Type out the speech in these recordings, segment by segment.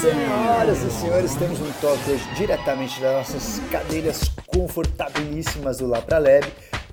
Senhoras e senhores, temos um toque hoje diretamente das nossas cadeiras confortabilíssimas do Lá Pra Lab.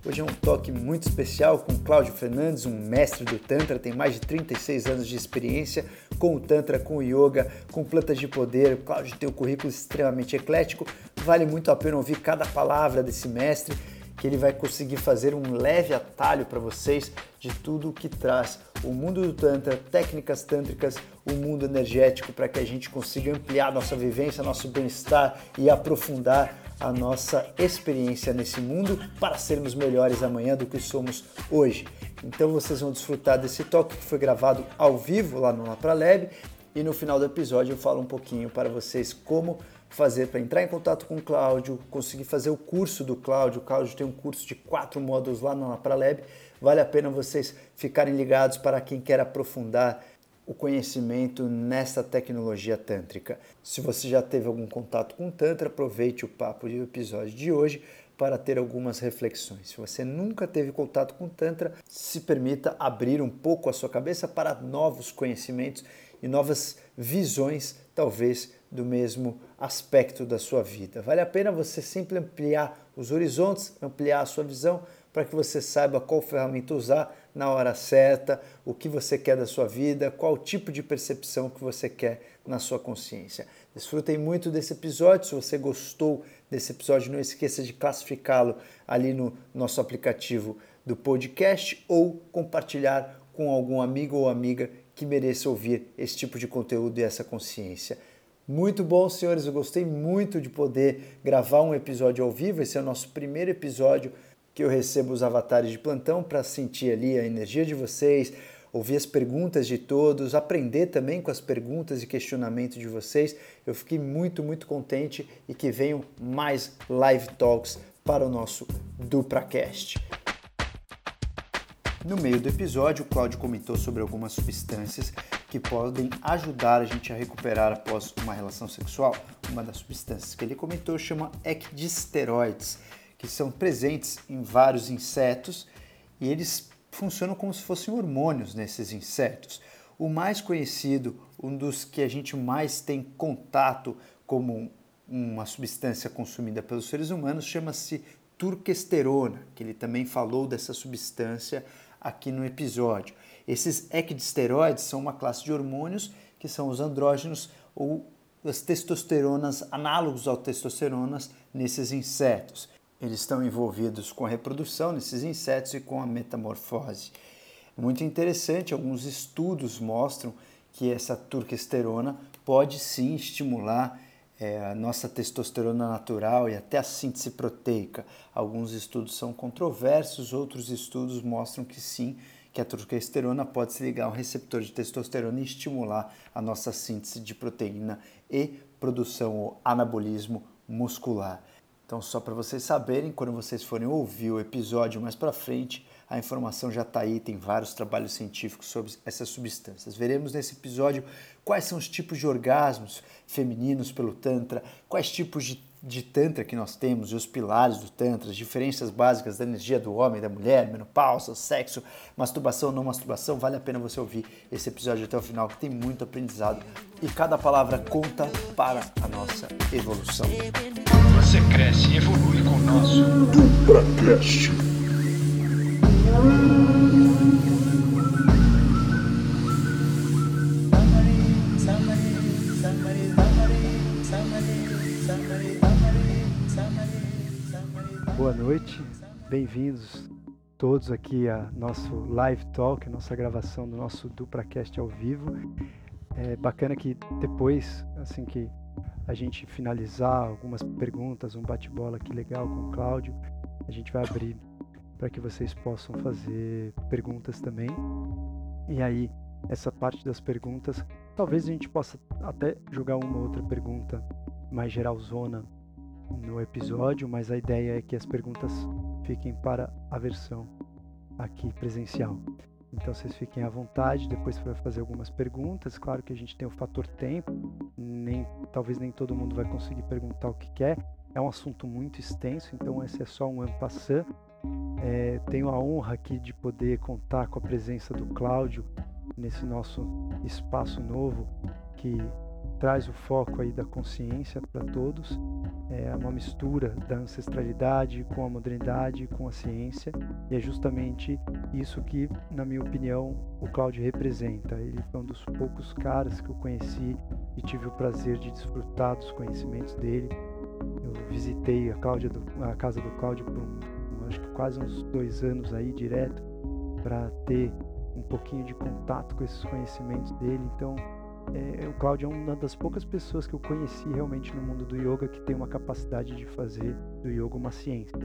Hoje é um toque muito especial com Cláudio Fernandes, um mestre do Tantra, tem mais de 36 anos de experiência com o Tantra, com o Yoga, com plantas de poder. Cláudio tem um currículo extremamente eclético, vale muito a pena ouvir cada palavra desse mestre que ele vai conseguir fazer um leve atalho para vocês de tudo o que traz o mundo do Tantra, técnicas tântricas, o mundo energético, para que a gente consiga ampliar nossa vivência, nosso bem-estar e aprofundar a nossa experiência nesse mundo para sermos melhores amanhã do que somos hoje. Então vocês vão desfrutar desse toque que foi gravado ao vivo lá no Lab e no final do episódio eu falo um pouquinho para vocês como fazer para entrar em contato com o Cláudio, conseguir fazer o curso do Cláudio. O Cláudio tem um curso de quatro módulos lá na Lab. Vale a pena vocês ficarem ligados para quem quer aprofundar o conhecimento nessa tecnologia tântrica. Se você já teve algum contato com o Tantra, aproveite o papo do episódio de hoje para ter algumas reflexões. Se você nunca teve contato com o Tantra, se permita abrir um pouco a sua cabeça para novos conhecimentos e novas visões, talvez do mesmo aspecto da sua vida. Vale a pena você sempre ampliar os horizontes, ampliar a sua visão para que você saiba qual ferramenta usar na hora certa, o que você quer da sua vida, qual tipo de percepção que você quer na sua consciência. Desfrutem muito desse episódio. Se você gostou desse episódio, não esqueça de classificá-lo ali no nosso aplicativo do podcast ou compartilhar com algum amigo ou amiga que mereça ouvir esse tipo de conteúdo e essa consciência. Muito bom, senhores. Eu gostei muito de poder gravar um episódio ao vivo. Esse é o nosso primeiro episódio que eu recebo os avatares de plantão para sentir ali a energia de vocês, ouvir as perguntas de todos, aprender também com as perguntas e questionamento de vocês. Eu fiquei muito, muito contente e que venham mais live talks para o nosso DupraCast. No meio do episódio, o Claudio comentou sobre algumas substâncias que podem ajudar a gente a recuperar após uma relação sexual. Uma das substâncias que ele comentou chama ecdisteroides, que são presentes em vários insetos e eles funcionam como se fossem hormônios nesses insetos. O mais conhecido, um dos que a gente mais tem contato como uma substância consumida pelos seres humanos, chama-se turquesterona, que ele também falou dessa substância aqui no episódio. Esses equidisteroides são uma classe de hormônios que são os andrógenos ou as testosteronas, análogos ao testosteronas nesses insetos. Eles estão envolvidos com a reprodução nesses insetos e com a metamorfose. Muito interessante, alguns estudos mostram que essa turquesterona pode sim estimular é, a nossa testosterona natural e até a síntese proteica. Alguns estudos são controversos, outros estudos mostram que sim, que a testosterona pode se ligar ao receptor de testosterona e estimular a nossa síntese de proteína e produção ou anabolismo muscular. Então, só para vocês saberem, quando vocês forem ouvir o episódio mais para frente, a informação já está aí, tem vários trabalhos científicos sobre essas substâncias. Veremos nesse episódio quais são os tipos de orgasmos femininos pelo Tantra, quais tipos de de Tantra que nós temos e os pilares do Tantra, as diferenças básicas da energia do homem, da mulher, menopausa, sexo, masturbação, não masturbação, vale a pena você ouvir esse episódio até o final, que tem muito aprendizado e cada palavra conta para a nossa evolução. Você cresce e evolui com o nosso DupraCast. Boa noite, bem-vindos todos aqui a nosso live talk, nossa gravação do nosso DupraCast ao vivo. É bacana que depois, assim que a gente finalizar algumas perguntas, um bate-bola aqui legal com o Cláudio, a gente vai abrir para que vocês possam fazer perguntas também. E aí, essa parte das perguntas, talvez a gente possa até jogar uma outra pergunta mais geralzona no episódio, mas a ideia é que as perguntas fiquem para a versão aqui presencial. Então vocês fiquem à vontade, depois para fazer algumas perguntas. Claro que a gente tem o fator tempo, nem talvez nem todo mundo vai conseguir perguntar o que quer. É um assunto muito extenso, então esse é só um ano passando. É, tenho a honra aqui de poder contar com a presença do Cláudio nesse nosso espaço novo que traz o foco aí da consciência para todos, é uma mistura da ancestralidade com a modernidade, com a ciência, e é justamente isso que, na minha opinião, o Cláudio representa. Ele foi um dos poucos caras que eu conheci e tive o prazer de desfrutar dos conhecimentos dele. Eu visitei a, Cláudia do, a casa do Cláudio por um, acho que quase uns dois anos aí direto para ter um pouquinho de contato com esses conhecimentos dele. Então, é, o Cláudio é uma das poucas pessoas que eu conheci realmente no mundo do yoga que tem uma capacidade de fazer do yoga uma ciência.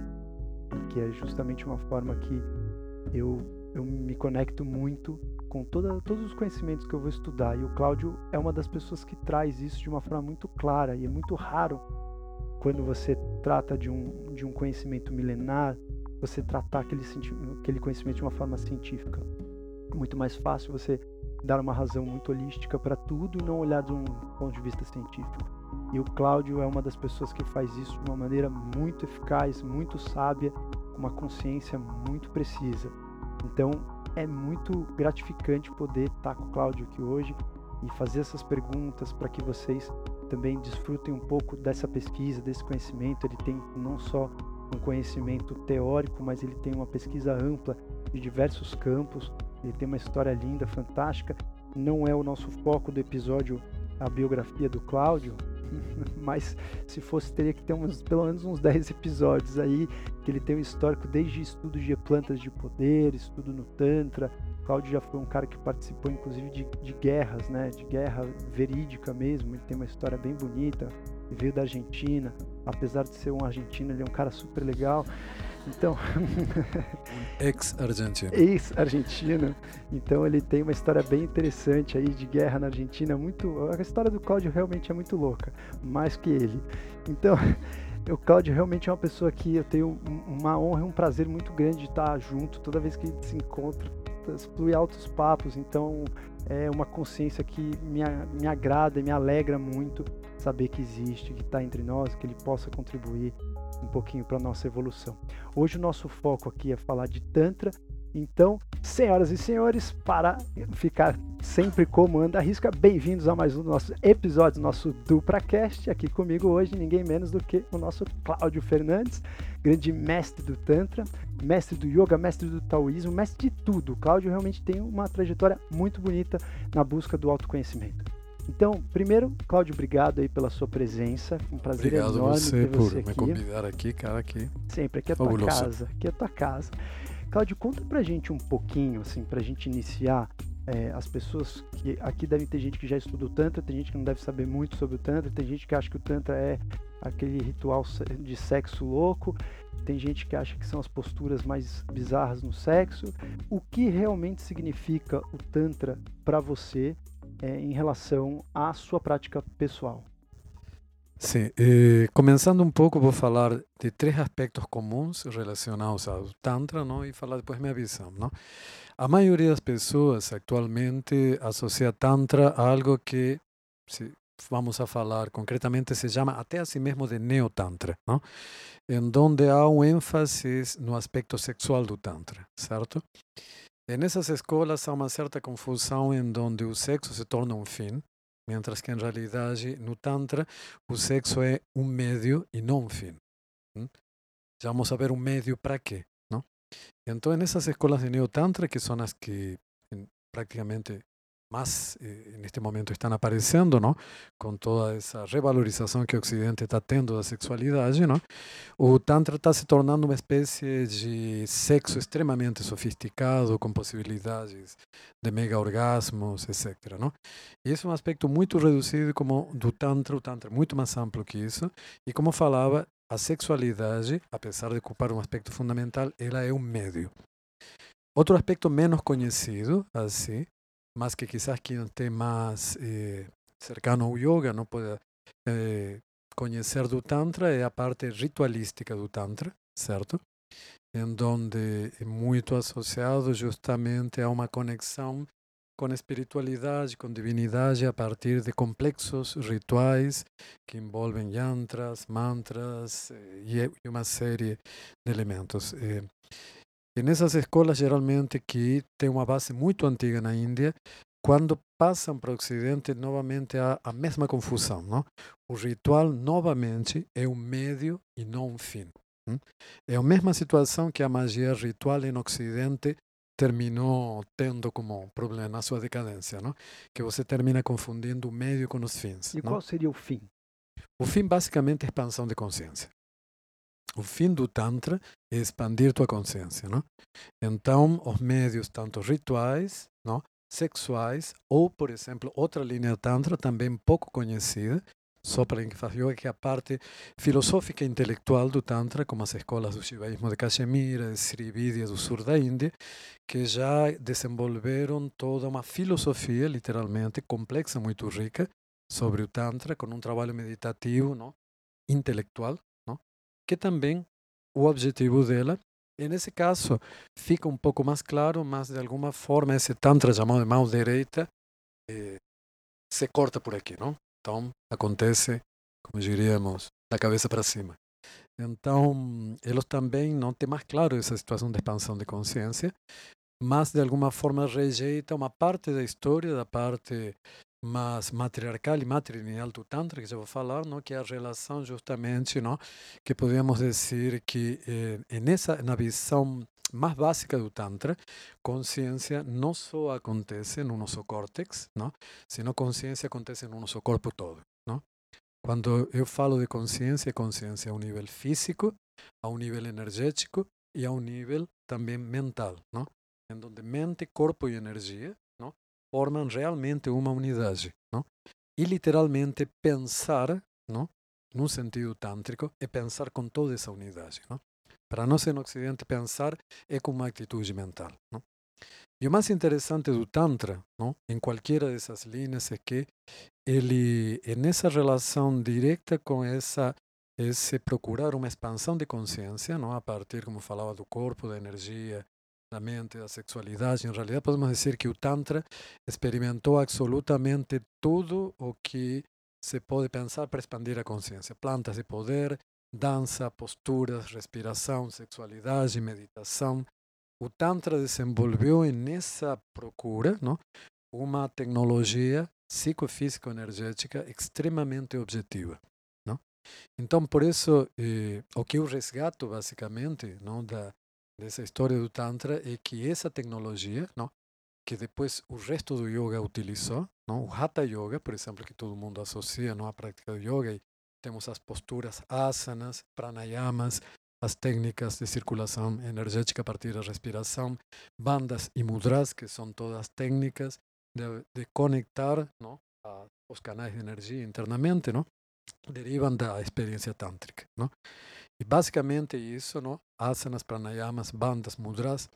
Que é justamente uma forma que eu, eu me conecto muito com toda, todos os conhecimentos que eu vou estudar. E o Cláudio é uma das pessoas que traz isso de uma forma muito clara. E é muito raro quando você trata de um, de um conhecimento milenar, você tratar aquele, aquele conhecimento de uma forma científica. É muito mais fácil você dar uma razão muito holística para tudo e não olhar de um ponto de vista científico. E o Cláudio é uma das pessoas que faz isso de uma maneira muito eficaz, muito sábia, com uma consciência muito precisa. Então é muito gratificante poder estar com o Cláudio aqui hoje e fazer essas perguntas para que vocês também desfrutem um pouco dessa pesquisa, desse conhecimento. Ele tem não só um conhecimento teórico, mas ele tem uma pesquisa ampla de diversos campos ele tem uma história linda, fantástica. Não é o nosso foco do episódio a biografia do Cláudio, mas se fosse teria que ter uns, pelo menos uns 10 episódios aí, que ele tem um histórico desde estudo de plantas de poder, estudo no Tantra. Cláudio já foi um cara que participou inclusive de, de guerras, né? De guerra verídica mesmo, ele tem uma história bem bonita, veio da Argentina, apesar de ser um argentino, ele é um cara super legal. Então. Ex-argentino. Ex-argentino. Então ele tem uma história bem interessante aí de guerra na Argentina. Muito. A história do Cláudio realmente é muito louca. Mais que ele. Então. O Cláudio realmente é uma pessoa que eu tenho uma honra e um prazer muito grande de estar junto toda vez que a gente se encontra, flui altos papos, então é uma consciência que me, me agrada e me alegra muito saber que existe, que está entre nós, que ele possa contribuir um pouquinho para a nossa evolução. Hoje o nosso foco aqui é falar de Tantra, então, senhoras e senhores, para ficar sempre como anda a risca, bem-vindos a mais um dos nossos episódios nosso DupraCast. Aqui comigo hoje, ninguém menos do que o nosso Cláudio Fernandes, grande mestre do Tantra, mestre do Yoga, mestre do Taoísmo, mestre de tudo. O Cláudio realmente tem uma trajetória muito bonita na busca do autoconhecimento. Então, primeiro, Cláudio, obrigado aí pela sua presença. Um prazer obrigado enorme você ter você por aqui. me convidar aqui, cara, aqui. Sempre, aqui é a tua casa. Aqui é a tua casa. Cláudio, conta pra gente um pouquinho, assim, pra gente iniciar. é, as pessoas que aqui devem ter gente que já estuda o Tantra, tem gente que não deve saber muito sobre o Tantra, tem gente que acha que o Tantra é aquele ritual de sexo louco, tem gente que acha que são as posturas mais bizarras no sexo. O que realmente significa o Tantra para você é, em relação à sua prática pessoal? Sim, começando um pouco, vou falar de três aspectos comuns relacionados ao Tantra, não? E falar depois minha visão, não? A maioria das pessoas atualmente associa Tantra a algo que, se vamos a falar concretamente, se chama até assim mesmo de Neotantra, não? Em donde há um ênfase no aspecto sexual do Tantra, certo? E nessas escolas há uma certa confusão em donde o sexo se torna um fim, mientras que en realidade no Tantra o sexo é um medio e não um fim. Já vamos a ver um medio para quê, não? Então, nessas escolas de Neotantra, que são as que em, praticamente mais eh, neste momento estão aparecendo, não? Com toda essa revalorização que o Ocidente está tendo da sexualidade, não? O Tantra está se tornando uma espécie de sexo extremamente sofisticado, com possibilidades de mega orgasmos, etc. Não? E esse é um aspecto muito reduzido como do Tantra, o Tantra é muito mais amplo que isso, e como falava, a sexualidade, apesar de ocupar um aspecto fundamental, ela é um meio. Outro aspecto menos conhecido, assim, mas que quizás quem tem mais eh, cercano ao yoga não pode eh, conhecer do Tantra, é a parte ritualística do Tantra, certo? Em donde é muito associado justamente a uma conexão com espiritualidade, com divinidade, a partir de complexos rituais que envolvem yantras, mantras eh, e e uma série de elementos. E nessas escolas, geralmente, que tem uma base muito antiga na Índia, quando passam para o Ocidente novamente a, a mesma confusão. Não? O ritual, novamente, é um meio e não um fim. É a mesma situação que a magia ritual no Ocidente terminou tendo como problema na sua decadência, não? que você termina confundindo o meio com os fins. E não? qual seria o fim? O fim basicamente é expansão de consciência. O fim do Tantra é expandir tua consciência. Não? Então, os meios, tanto rituais, não? sexuais, ou, por exemplo, outra linha Tantra também pouco conhecida, só para quem faz yoga, que é a parte filosófica e intelectual do Tantra, como as escolas do Shivaísmo de Cachemira, de Sri Vidya do sul da Índia, que já desenvolveram toda uma filosofia, literalmente, complexa, muito rica, sobre o Tantra, com um trabalho meditativo, não? intelectual? Que também o objetivo dela, e nesse caso fica um pouco mais claro, mas de alguma forma esse Tantra chamado de mão direita eh, se corta por aqui, não? Então, acontece, como diríamos, da cabeça para cima. Então, eles também não têm mais claro essa situação de expansão de consciência, mas de alguma forma rejeita uma parte da história, da parte mais matriarcal e matrilineal do Tantra, que já vou falar, não? que é a relação justamente, não? que podemos dizer que eh, nessa, na visão mais básica do Tantra, consciência não só acontece no nosso córtex, não? sino consciência acontece no nosso corpo todo. Não? Quando eu falo de consciência, é consciência a um nível físico, a um nível energético e a um nível também mental, não? em onde mente, corpo e energia? Formam realmente uma unidade. Não? E literalmente pensar, não? num sentido tântrico, é pensar com toda essa unidade. Não? Para nós no Ocidente, pensar é com uma atitude mental. Não? E o mais interessante do Tantra, não? em qualquer dessas linhas, é que ele é nessa relação direta com essa esse procurar uma expansão de consciência, não a partir, como falava, do corpo, da energia, da mente, da sexualidade. Em realidade, podemos dizer que o Tantra experimentou absolutamente tudo o que se pode pensar para expandir a consciência. Plantas de poder, dança, posturas, respiração, sexualidade, meditação. O Tantra desenvolveu nessa procura não, uma tecnologia psicofísico-energética extremamente objetiva. Não? Então, por isso, eh, o que eu resgato, basicamente, não, da, dessa história do Tantra é que essa tecnologia, não, que depois o resto do yoga utilizou, não, o Hatha Yoga, por exemplo, que todo mundo associa não, à prática do yoga e temos as posturas asanas, pranayamas, as técnicas de circulação energética a partir da respiração, bandas e mudras, que são todas técnicas de, de conectar não, a, os canais de energia internamente, não, derivam da experiência tântrica. Não? E basicamente isso, não, asanas, pranayamas, bandas, mudras,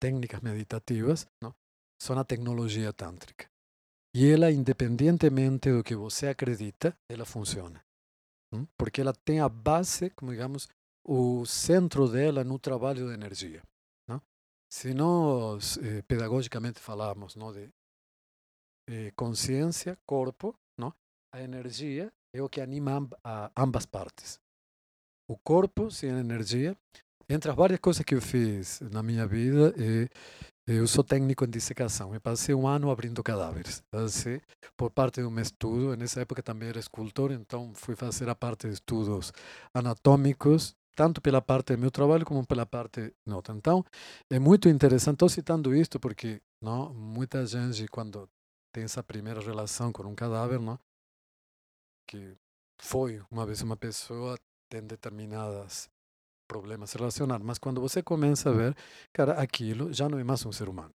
técnicas meditativas, não, são a tecnologia tântrica. E ela, independentemente do que você acredita, ela funciona porque ela tem a base, como digamos, o centro dela no trabalho de energia. Não? Se nós eh, pedagogicamente falamos não, de eh, consciência, corpo, não? a energia é o que anima a ambas partes. O corpo sem energia, entre as várias coisas que eu fiz na minha vida, é eu sou técnico em dissecação. Eu passei um ano abrindo cadáveres. Assim, por parte de um estudo. Nessa época também era escultor, então fui fazer a parte de estudos anatômicos, tanto pela parte do meu trabalho como pela parte nota. Então, é muito interessante. Estou citando isto porque não, muita gente, quando tem essa primeira relação com um cadáver, não, que foi uma vez uma pessoa, tem determinadas problemas relacionados, mas quando você começa a ver, cara, aquilo já não é mais um ser humano.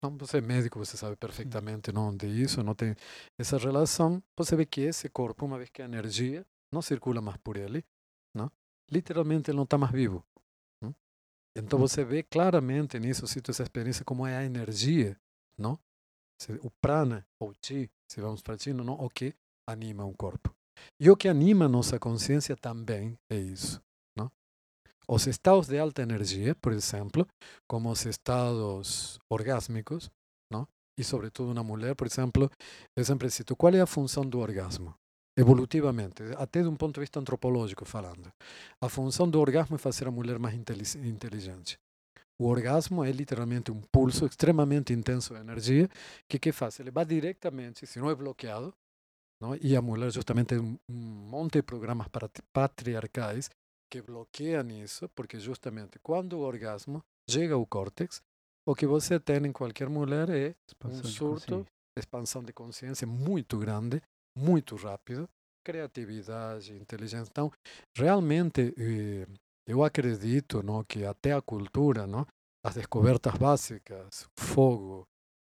Não, você é médico, você sabe perfeitamente não de isso, não tem essa relação. Você vê que esse corpo, uma vez que a energia não circula mais por ele, não? literalmente ele não está mais vivo. Não? Então você vê claramente nisso, cito essa experiência, como é a energia, não? o prana, ou chi, se vamos para chi, não, o que anima um corpo. E o que anima a nossa consciência também é isso. Os estados de alta energia, por exemplo, como os estados orgásmicos, não? e sobretudo uma mulher, por exemplo, eu sempre cito, qual é a função do orgasmo? Evolutivamente, até de um ponto de vista antropológico falando. A função do orgasmo é fazer a mulher mais inteligente. o orgasmo é literalmente um pulso extremamente intenso de energia que que faz? Ele vai diretamente, se não é bloqueado, não? e a mulher justamente um monte de programas patriarcais que bloqueiam isso, porque justamente quando o orgasmo chega ao córtex, o que você tem em qualquer mulher é um surto, expansão de consciência muito grande, muito rápido, criatividade, inteligência. Então, realmente, eh, eu acredito não, que até a cultura, não, as descobertas básicas, o fogo,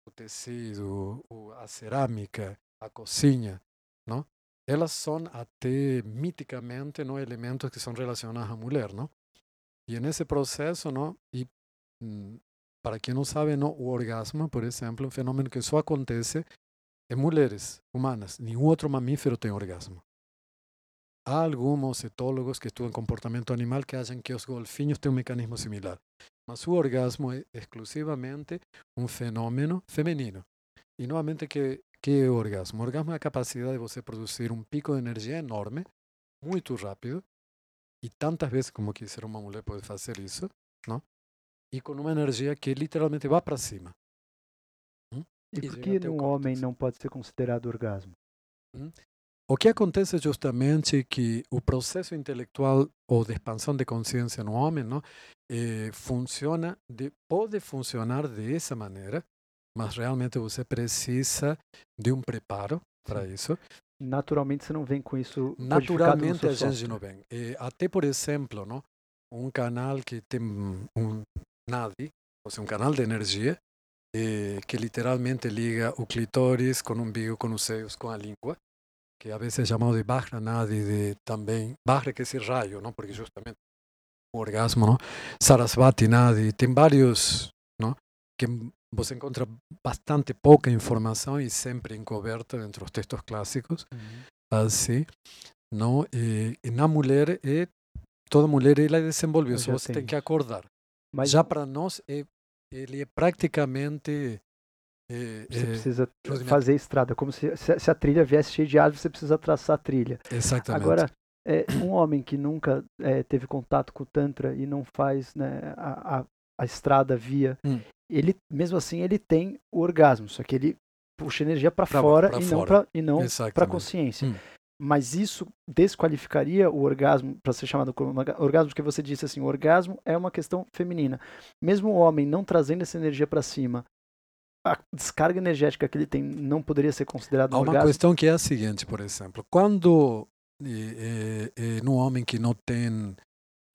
o tecido, a cerâmica, a cozinha, não, elas são até miticamente não, elementos que são relacionados à mulher. Não? E nesse processo, não, e mm, para quem não sabe, não, o orgasmo, por exemplo, é um fenômeno que só acontece em mulheres humanas. Nenhum outro mamífero tem orgasmo. Há alguns etólogos que estudam comportamento animal que acham que os golfinhos têm um mecanismo similar. Mas o orgasmo é exclusivamente um fenômeno feminino. E novamente, que, que é o orgasmo? O orgasmo é a capacidade de você produzir um pico de energia enorme, muito rápido, e tantas vezes como quiser uma mulher pode fazer isso, não? e com uma energia que literalmente vai para cima. Hum? E, por que no homem não pode ser considerado orgasmo? Hum? O que acontece justamente é que o processo intelectual ou de expansão de consciência no homem não, eh, funciona, de, pode funcionar dessa maneira, mas realmente você precisa de um preparo para isso. Naturalmente você não vem com isso. Naturalmente a gente não vem. Eh, até por exemplo, não, um canal que tem um NADI, ou seja, um canal de energia, eh, que literalmente liga o clitóris com o umbigo, com os seios, com a língua que a veces es llamado de Bahra Nadi, de también, Bahra que es el rayo, ¿no? Porque justamente o orgasmo, ¿no? Sarasvati Nadi, tem vários, ¿no? Que você encontra bastante pouca informação e sempre encoberta dentro dos textos clássicos, uhum. assim, não? E, e, na mulher é toda mulher ela desenvolveu, só você tem. tem que acordar. Mas já para nós é ele é praticamente você é, precisa fazer estrada, como se, se, a trilha viesse cheia de árvores, você precisa traçar a trilha. Exatamente. Agora, é, um homem que nunca é, teve contato com o Tantra e não faz né, a, a, a, estrada via, hum. Ele mesmo assim ele tem o orgasmo, só que ele puxa energia para fora, pra e fora e não para a consciência. Hum. Mas isso desqualificaria o orgasmo para ser chamado orgasmo, porque você disse assim, o orgasmo é uma questão feminina. Mesmo o homem não trazendo essa energia para cima a descarga energética que ele tem não poderia ser considerado um Há uma orgasmo? questão que é a seguinte, por exemplo, quando é, é, no homem que não tem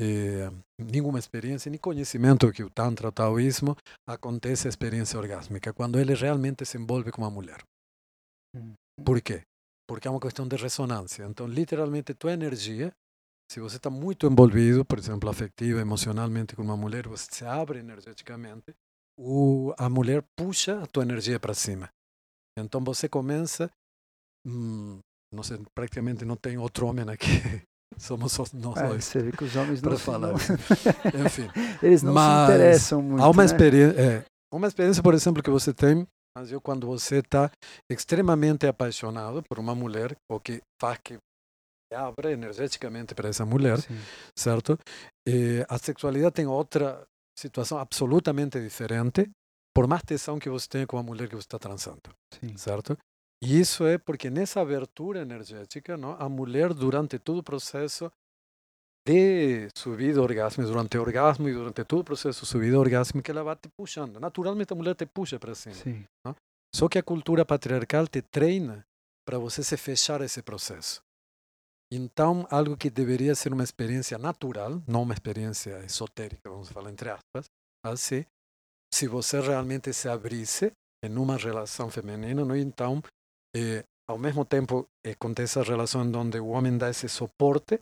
é, nenhuma experiência nem conhecimento que o tantra, o taoísmo, acontece a experiência orgásmica quando ele realmente se envolve com uma mulher. Por quê? Porque é uma questão de ressonância. Então, literalmente, tua energia, se você está muito envolvido, por exemplo, afetiva, emocionalmente com uma mulher, você se abre energeticamente o, a mulher puxa a tua energia para cima. Então você começa, hum, não sei, praticamente não tem outro homem aqui. Somos só nós é, dois. Você vê que os homens não falar. Enfim. Eles não se interessam muito. Há uma né? experiência, é, uma experiência, por exemplo, que você tem, mas eu quando você está extremamente apaixonado por uma mulher, o que faz que abre energeticamente para essa mulher, Sim. certo? E a sexualidade tem outra situação absolutamente diferente, por mais tesão que você tenha com a mulher que você está transando, Sim. certo? E isso é porque nessa abertura energética, não, a mulher durante todo o processo de subida orgásmica, durante o orgasmo e durante todo o processo de subida orgásmica, ela vai te puxando. Naturalmente a mulher te puxa para cima. Sim. Não? Só que a cultura patriarcal te treina para você se fechar esse processo. Então, algo que deveria ser uma experiência natural, não uma experiência esotérica, vamos falar entre aspas, assim, se você realmente se abrisse em uma relação feminina, não? então, eh, ao mesmo tempo, acontece a relação onde o homem dá esse suporte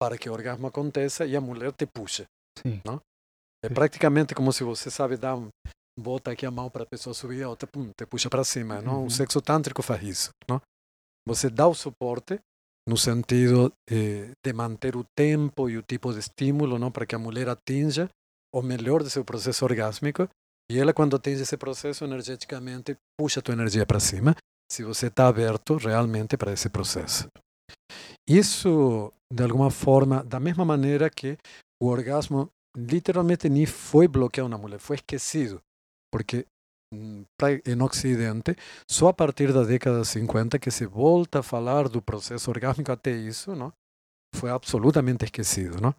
para que o orgasmo aconteça e a mulher te puxa. Sim. Não? É praticamente como se você sabe dar um, bota aqui a mão para a pessoa subir a outra pum, te puxa para cima. Não? Uhum. O sexo tântrico faz isso. Não? Você dá o suporte no sentido eh, de manter o tempo e o tipo de estímulo não para que a mulher atinja o melhor do seu processo orgásmico e ela quando atinge esse processo energeticamente puxa a tua energia para cima se você está aberto realmente para esse processo isso de alguma forma da mesma maneira que o orgasmo literalmente nem foi bloqueado na mulher, foi esquecido. Porque hum, em Ocidente, só a partir da década de 50 que se volta a falar do processo orgásmico até isso, não? foi absolutamente esquecido. Não?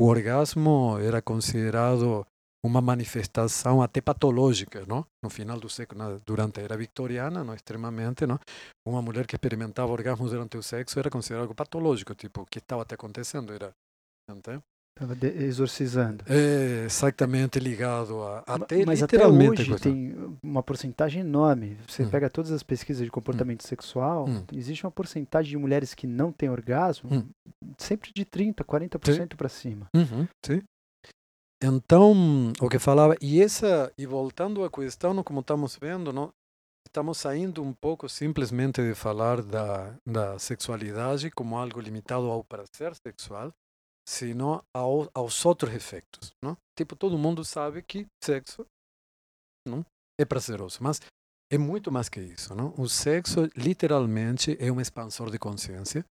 O orgasmo era considerado uma manifestação até patológica, não? No final do século, durante a era victoriana, não extremamente, não? Uma mulher que experimentava orgasmos durante o sexo era considerado algo patológico, tipo, o que estava até acontecendo era, entende? Estava exorcizando. É exatamente ligado a até Mas literalmente até hoje tem uma porcentagem enorme. Você hum. pega todas as pesquisas de comportamento hum. sexual, hum. existe uma porcentagem de mulheres que não têm orgasmo, hum. sempre de 30, 40% para cima. Uhum. Sim. Então, o que falava, e essa, e voltando à questão, como estamos vendo, não, estamos saindo um pouco simplesmente de falar da, da sexualidade como algo limitado ao prazer sexual, sino ao, aos outros efeitos, não? Tipo, todo mundo sabe que sexo não é prazeroso, mas é muito mais que isso, não? O sexo literalmente é um expansor de consciência.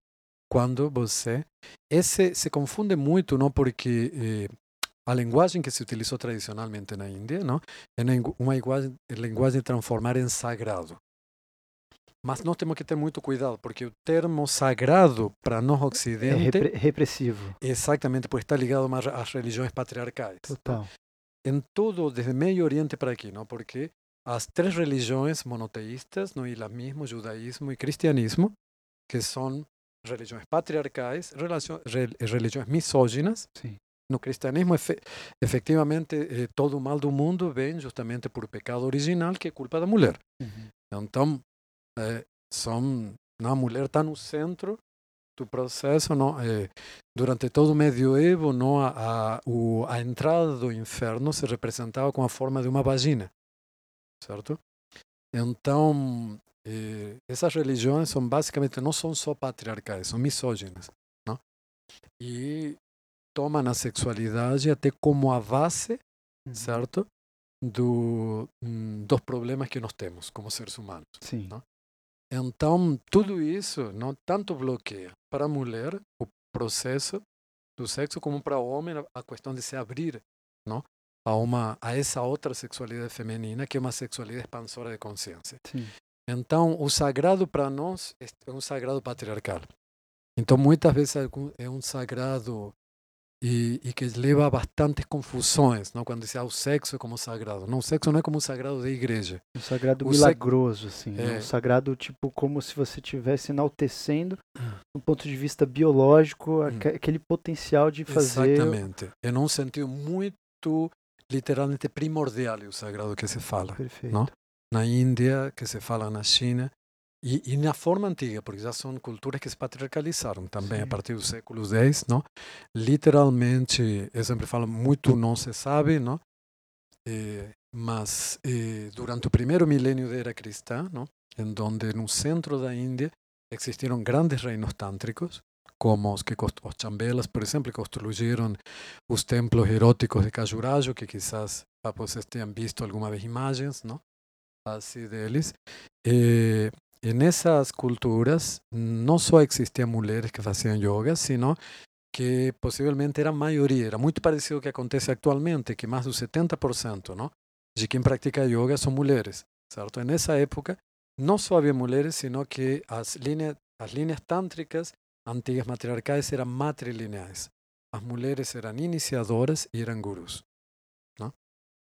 Quando você esse se confunde muito, não? Porque eh, a linguagem que se utilizou tradicionalmente na Índia, não? É uma linguagem, linguagem de transformar em sagrado. Mas nós temos que ter muito cuidado, porque o termo sagrado para nós ocidente... É repre repressivo. Exatamente, porque está ligado mais às religiões patriarcais. Total. Em todo, desde Meio Oriente para aqui, não? porque as três religiões monoteístas, no islamismo, judaísmo e cristianismo, que são religiões patriarcais, religiões misóginas, Sim no cristianismo, efectivamente, eh, todo o mal do mundo vem justamente por pecado original, que é culpa da mulher. Uhum. Então, eh, são, a mulher está no centro do processo. Não, eh, durante todo o medioevo, não, a, a, o, a entrada do inferno se representava com a forma de uma vagina, certo? Então, essas religiões são basicamente, não são só patriarcais, são misóginas. Não? E toma na sexualidade até como a base, uhum. certo? Do, hum, dos problemas que nós temos como seres humanos. Sim. Não? Então, tudo isso não tanto bloqueia para a mulher o processo do sexo como para o homem a questão de se abrir, não? A uma a essa outra sexualidade feminina que é uma sexualidade expansora de consciência. Sim. Então, o sagrado para nós é um sagrado patriarcal. Então, muitas vezes é um sagrado e, que leva a bastantes confusões, não? Quando diz ah, o sexo é como sagrado. Não, o sexo não é como o sagrado da igreja. Um sagrado o milagroso, assim. Né? É... Né? Um sagrado, tipo, como se você estivesse enaltecendo, do ponto de vista biológico, hum. aquele potencial de fazer... Exatamente. É num sentido muito, literalmente, primordial o sagrado que se fala. Perfeito. Não? Na Índia, que se fala na China, e, e, na forma antiga, porque já são culturas que se patriarcalizaram também Sim. a partir do século X, não? Literalmente, eu sempre falo, muito não se sabe, não? Eh, mas eh, durante o primeiro milênio da era cristã, não? em donde no centro da Índia existiram grandes reinos tântricos, como os que os chambelas, por exemplo, construíram os templos eróticos de Khajuraho, que quizás vocês tenham visto alguma vez imagens, não? Assim deles. Eh, e nessas culturas não só existiam mulheres que faziam yoga, sino que possivelmente era a era muito parecido ao que acontece atualmente, que mais do 70% não, de quem pratica yoga são mulheres, certo? E nessa época não só havia mulheres, sino que as linhas, as linhas tântricas antigas matriarcais eram matrilineais. As mulheres eram iniciadoras e eram gurus. Não?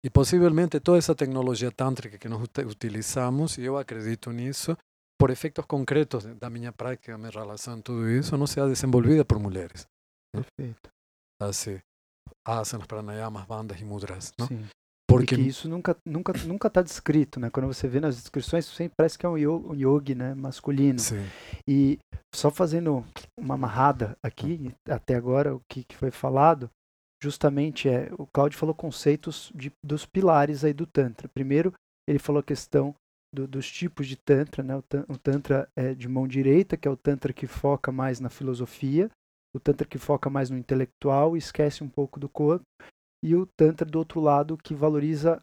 E possivelmente toda essa tecnologia tântrica que nós utilizamos, e eu acredito nisso, por efeitos concretos da minha prática, minha relação, tudo isso, não seja desenvolvida por mulheres. Perfeito. Assim, asanas, pranayamas, bandas e mudras. Não? Sim. Porque isso nunca nunca nunca está descrito, né? Quando você vê nas descrições, sempre parece que é um yogi, um yogi né, masculino. Sim. E só fazendo uma amarrada aqui, até agora o que, que foi falado, justamente é o Claudio falou conceitos de, dos pilares aí do tantra. Primeiro, ele falou a questão do, dos tipos de Tantra. Né? O, Tantra é de mão direita, que é o Tantra que foca mais na filosofia, o Tantra que foca mais no intelectual e esquece um pouco do corpo, e o Tantra do outro lado, que valoriza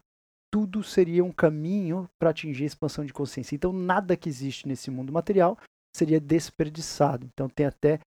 tudo seria um caminho para atingir a expansão de consciência. Então, nada que existe nesse mundo material seria desperdiçado. Então, tem até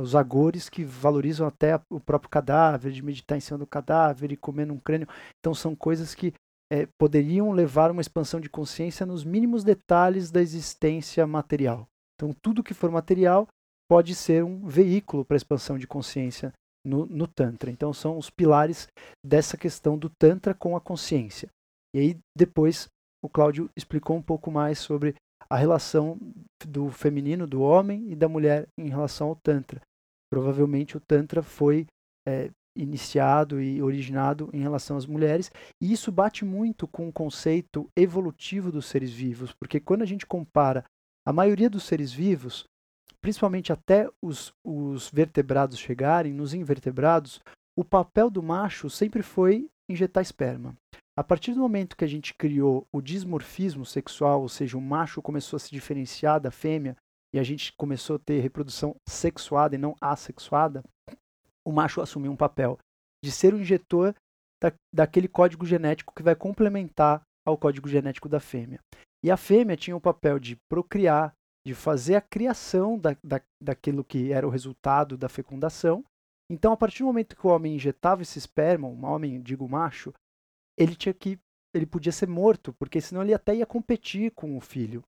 os agores que valorizam até o próprio cadáver, de meditar em cima do cadáver e comer num crânio. Então são coisas que é, poderiam levar uma expansão de consciência nos mínimos detalhes da existência material. Então tudo que for material pode ser um veículo para a expansão de consciência no, no, Tantra. Então são os pilares dessa questão do Tantra com a consciência. E aí depois o Cláudio explicou um pouco mais sobre a relação do feminino, do homem e da mulher em relação ao Tantra. Provavelmente o Tantra foi é, iniciado e originado em relação às mulheres, e isso bate muito com o conceito evolutivo dos seres vivos, porque quando a gente compara a maioria dos seres vivos, principalmente até os, os vertebrados chegarem, nos invertebrados, o papel do macho sempre foi injetar esperma. A partir do momento que a gente criou o dismorfismo sexual, ou seja, o macho começou a se diferenciar da fêmea e a gente começou a ter reprodução sexuada e não assexuada, o macho assumiu um papel de ser o injetor da, daquele código genético que vai complementar ao código genético da fêmea. E a fêmea tinha o papel de procriar, de fazer a criação da, da, daquilo que era o resultado da fecundação. Então, a partir do momento que o homem injetava esse esperma, um homem, digo macho, ele tinha que ele podia ser morto, porque senão ele até ia competir com o filho.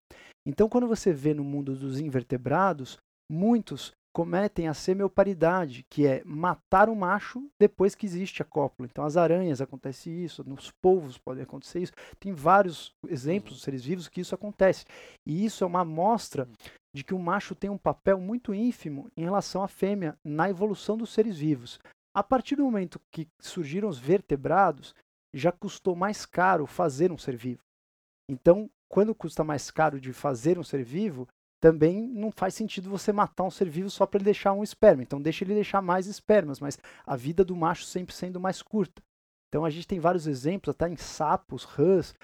Então, quando você vê no mundo dos invertebrados, muitos cometem a semioparidade, que é matar o macho depois que existe a cópula. Então, as aranhas acontece isso, nos polvos pode acontecer isso. Tem vários exemplos de seres vivos que isso acontece. E isso é uma amostra de que o macho tem um papel muito ínfimo em relação à fêmea na evolução dos seres vivos. A partir do momento que surgiram os vertebrados, já custou mais caro fazer um ser vivo. Então, quando custa mais caro de fazer um ser vivo, também não faz sentido você matar um ser vivo só para ele deixar um esperma. Então, deixa ele deixar mais espermas, mas a vida do macho sempre sendo mais curta. Então, a gente tem vários exemplos, até em sapos, rãs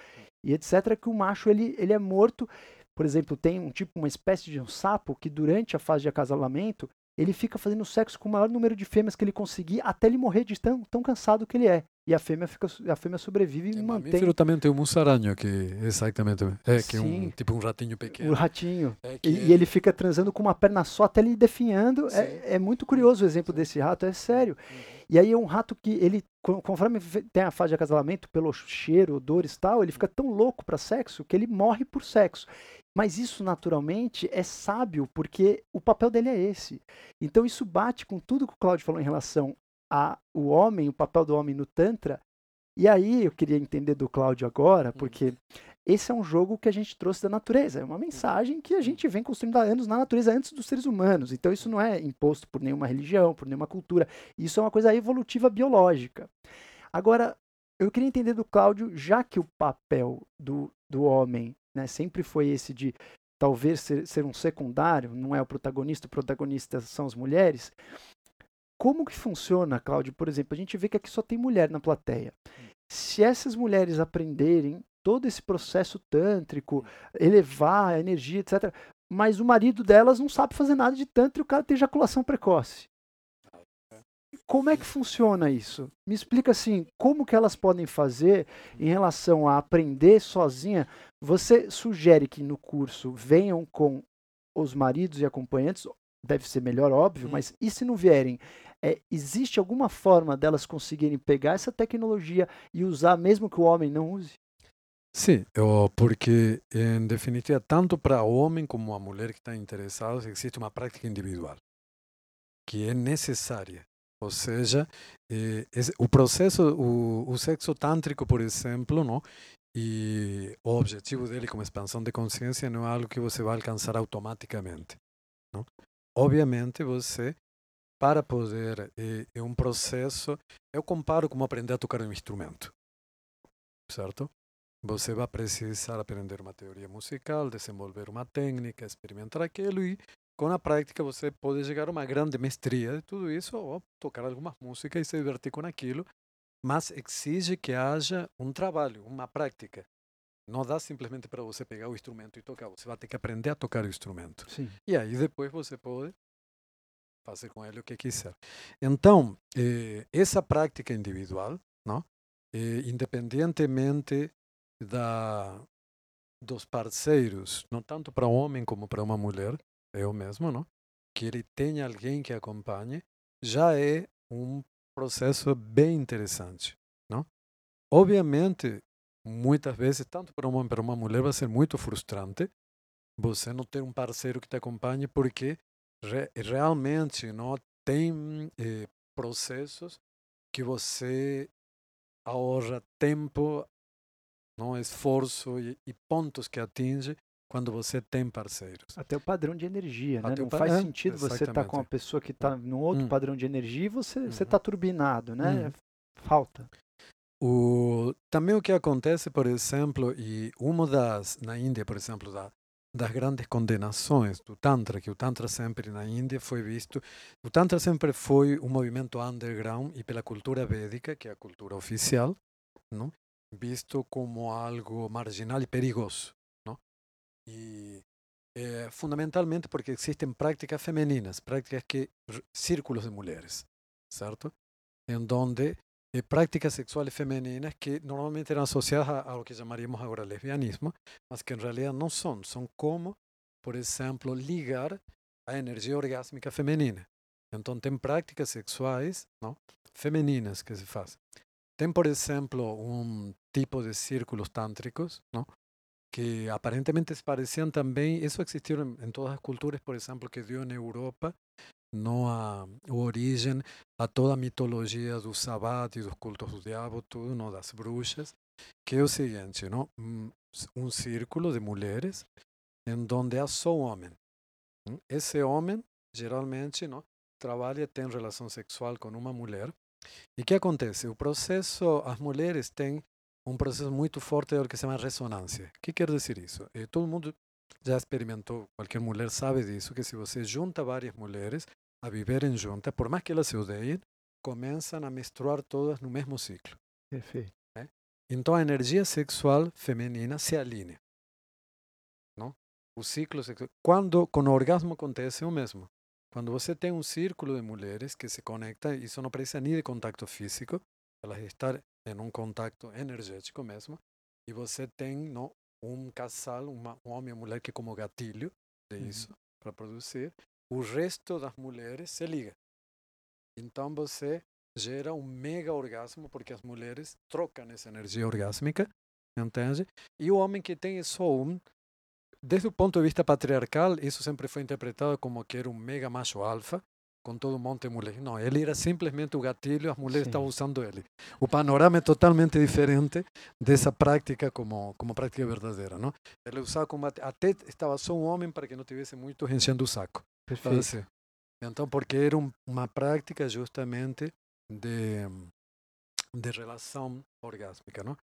e etc., que o macho ele, ele é morto. Por exemplo, tem um tipo, uma espécie de um sapo que durante a fase de acasalamento ele fica fazendo sexo com o maior número de fêmeas que ele conseguir até ele morrer de tão, tão cansado que ele é. E a fêmea, fica, a fêmea sobrevive e, e mantém. mamífero também tem um mussaranho que exatamente é que é um tipo um ratinho pequeno. Um ratinho. É e, e, ele fica transando com uma perna só até ele definhando. É, é, muito curioso o exemplo Sim. desse rato, é sério. Uhum. E aí é um rato que ele, conforme tem a fase de acasalamento, pelo cheiro, odores e tal, ele fica tão louco para sexo que ele morre por sexo. Mas isso naturalmente é sábio, porque o papel dele é esse. Então isso bate com tudo que o Claudio falou em relação a o homem, o papel do homem no Tantra. E aí eu queria entender do Cláudio agora, porque esse é um jogo que a gente trouxe da natureza, é uma mensagem que a gente vem construindo há anos na natureza antes dos seres humanos. Então isso não é imposto por nenhuma religião, por nenhuma cultura. Isso é uma coisa evolutiva biológica. Agora, eu queria entender do Cláudio, já que o papel do, do homem né, sempre foi esse de talvez ser, ser um secundário, não é o protagonista, o protagonista são as mulheres. Como que funciona, Cláudio? Por exemplo, a gente vê que aqui só tem mulher na plateia. Se essas mulheres aprenderem todo esse processo tântrico, elevar a energia, etc., mas o marido delas não sabe fazer nada de tantra e o cara tem ejaculação precoce. Como é que funciona isso? Me explica assim, como que elas podem fazer em relação a aprender sozinha? Você sugere que no curso venham com os maridos e acompanhantes, deve ser melhor, óbvio, hum. mas e se não vierem? É, existe alguma forma delas conseguirem pegar essa tecnologia e usar mesmo que o homem não use? Sim, porque em definitiva, tanto para o homem como a mulher que está interessado, existe uma prática individual que é necessária. Ou seja, eh, o processo, o, o sexo tântrico, por exemplo, não, e o objetivo dele como expansão de consciência não é algo que você vai alcançar automaticamente. Não? Obviamente, você para poder, é, é um processo, eu comparo como aprender a tocar um instrumento, certo? Você vai precisar aprender uma teoria musical, desenvolver uma técnica, experimentar aquilo e com a prática você pode chegar a uma grande mestria de tudo isso ou tocar algumas músicas e se divertir com aquilo, mas exige que haja um trabalho, uma prática. Não dá simplesmente para você pegar o instrumento e tocar, você vai ter que aprender a tocar o instrumento. Sim. E aí depois você pode fazer com ele o que quiser. Então, eh, essa prática individual, não? Eh, independentemente da dos parceiros, não tanto para um homem como para uma mulher, eu mesmo, não? que ele tenha alguém que acompanhe, já é um processo bem interessante, não? Obviamente, muitas vezes, tanto para um homem para uma mulher, vai ser muito frustrante você não ter um parceiro que te acompanhe, porque re, realmente não tem eh, processos que você ahorra tempo, não esforço e, e pontos que atinge quando você tem parceiros. Até o padrão de energia, né? Até Não faz é, sentido você estar com uma pessoa que está num outro Hum. padrão de energia e você você Uhum. está turbinado, né? Uhum. Falta. O, também o que acontece, por exemplo, e uma das, na Índia, por exemplo, da, das grandes condenações do Tantra, que o Tantra sempre na Índia foi visto, o Tantra sempre foi um movimento underground e pela cultura védica, que é a cultura oficial, não? visto como algo marginal e perigoso. Não? E eh, fundamentalmente porque existem práticas femininas, práticas que, círculos de mulheres, certo? Em donde eh, prácticas sexuales femeninas que normalmente eran asociadas a, a lo que llamaríamos ahora lesbianismo, mas que en realidad no son. Son como, por ejemplo, ligar a energía orgásmica femenina. Então, tem práticas sexuais não, femininas que se fazem. Tem, por exemplo, um tipo de círculos tântricos, não, que aparentemente se pareciam também, isso existiu em, em todas as culturas, por exemplo, que deu na Europa, a, a origem a toda a mitologia do Sabbat e dos cultos do diabo, tudo, não, das bruxas, que é o seguinte, não, um, um círculo de mulheres em donde há só um homem. Esse homem, geralmente, não, trabalha, tem relação sexual com uma mulher. E o que acontece? O processo, as mulheres têm um processo muito forte do que se chama ressonância. O que quer dizer isso? Eh, todo mundo já experimentou, qualquer mulher sabe disso, que se você junta várias mulheres a viverem juntas, por mais que elas se odeiem, começam a menstruar todas no mesmo ciclo. Perfeito. Então a energia sexual feminina se alinea. Não? O ciclo sexual. Quando com o orgasmo acontece o mesmo. Quando você tem um círculo de mulheres que se conectam, isso não precisa nem de contato físico, elas estão em um contato energético mesmo, e você tem não, um casal, uma, um homem e uma mulher que como gatilho de Uhum. isso para produzir, o resto das mulheres se liga. Então você gera um mega orgasmo porque as mulheres trocam essa energia orgásmica, entende? E o homem que tem só um, desde o ponto de vista patriarcal, isso sempre foi interpretado como que era um mega macho alfa, com todo um monte de mulheres. Não, ele era simplesmente o gatilho, as mulheres Sim. estavam usando ele. O panorama é totalmente diferente dessa prática como, como prática verdadeira, não? Ele usava como, at- até estava só um homem para que não tivesse muito enchendo o saco. Perfeito. Então, porque era um- uma prática justamente de, de relação orgásmica, não?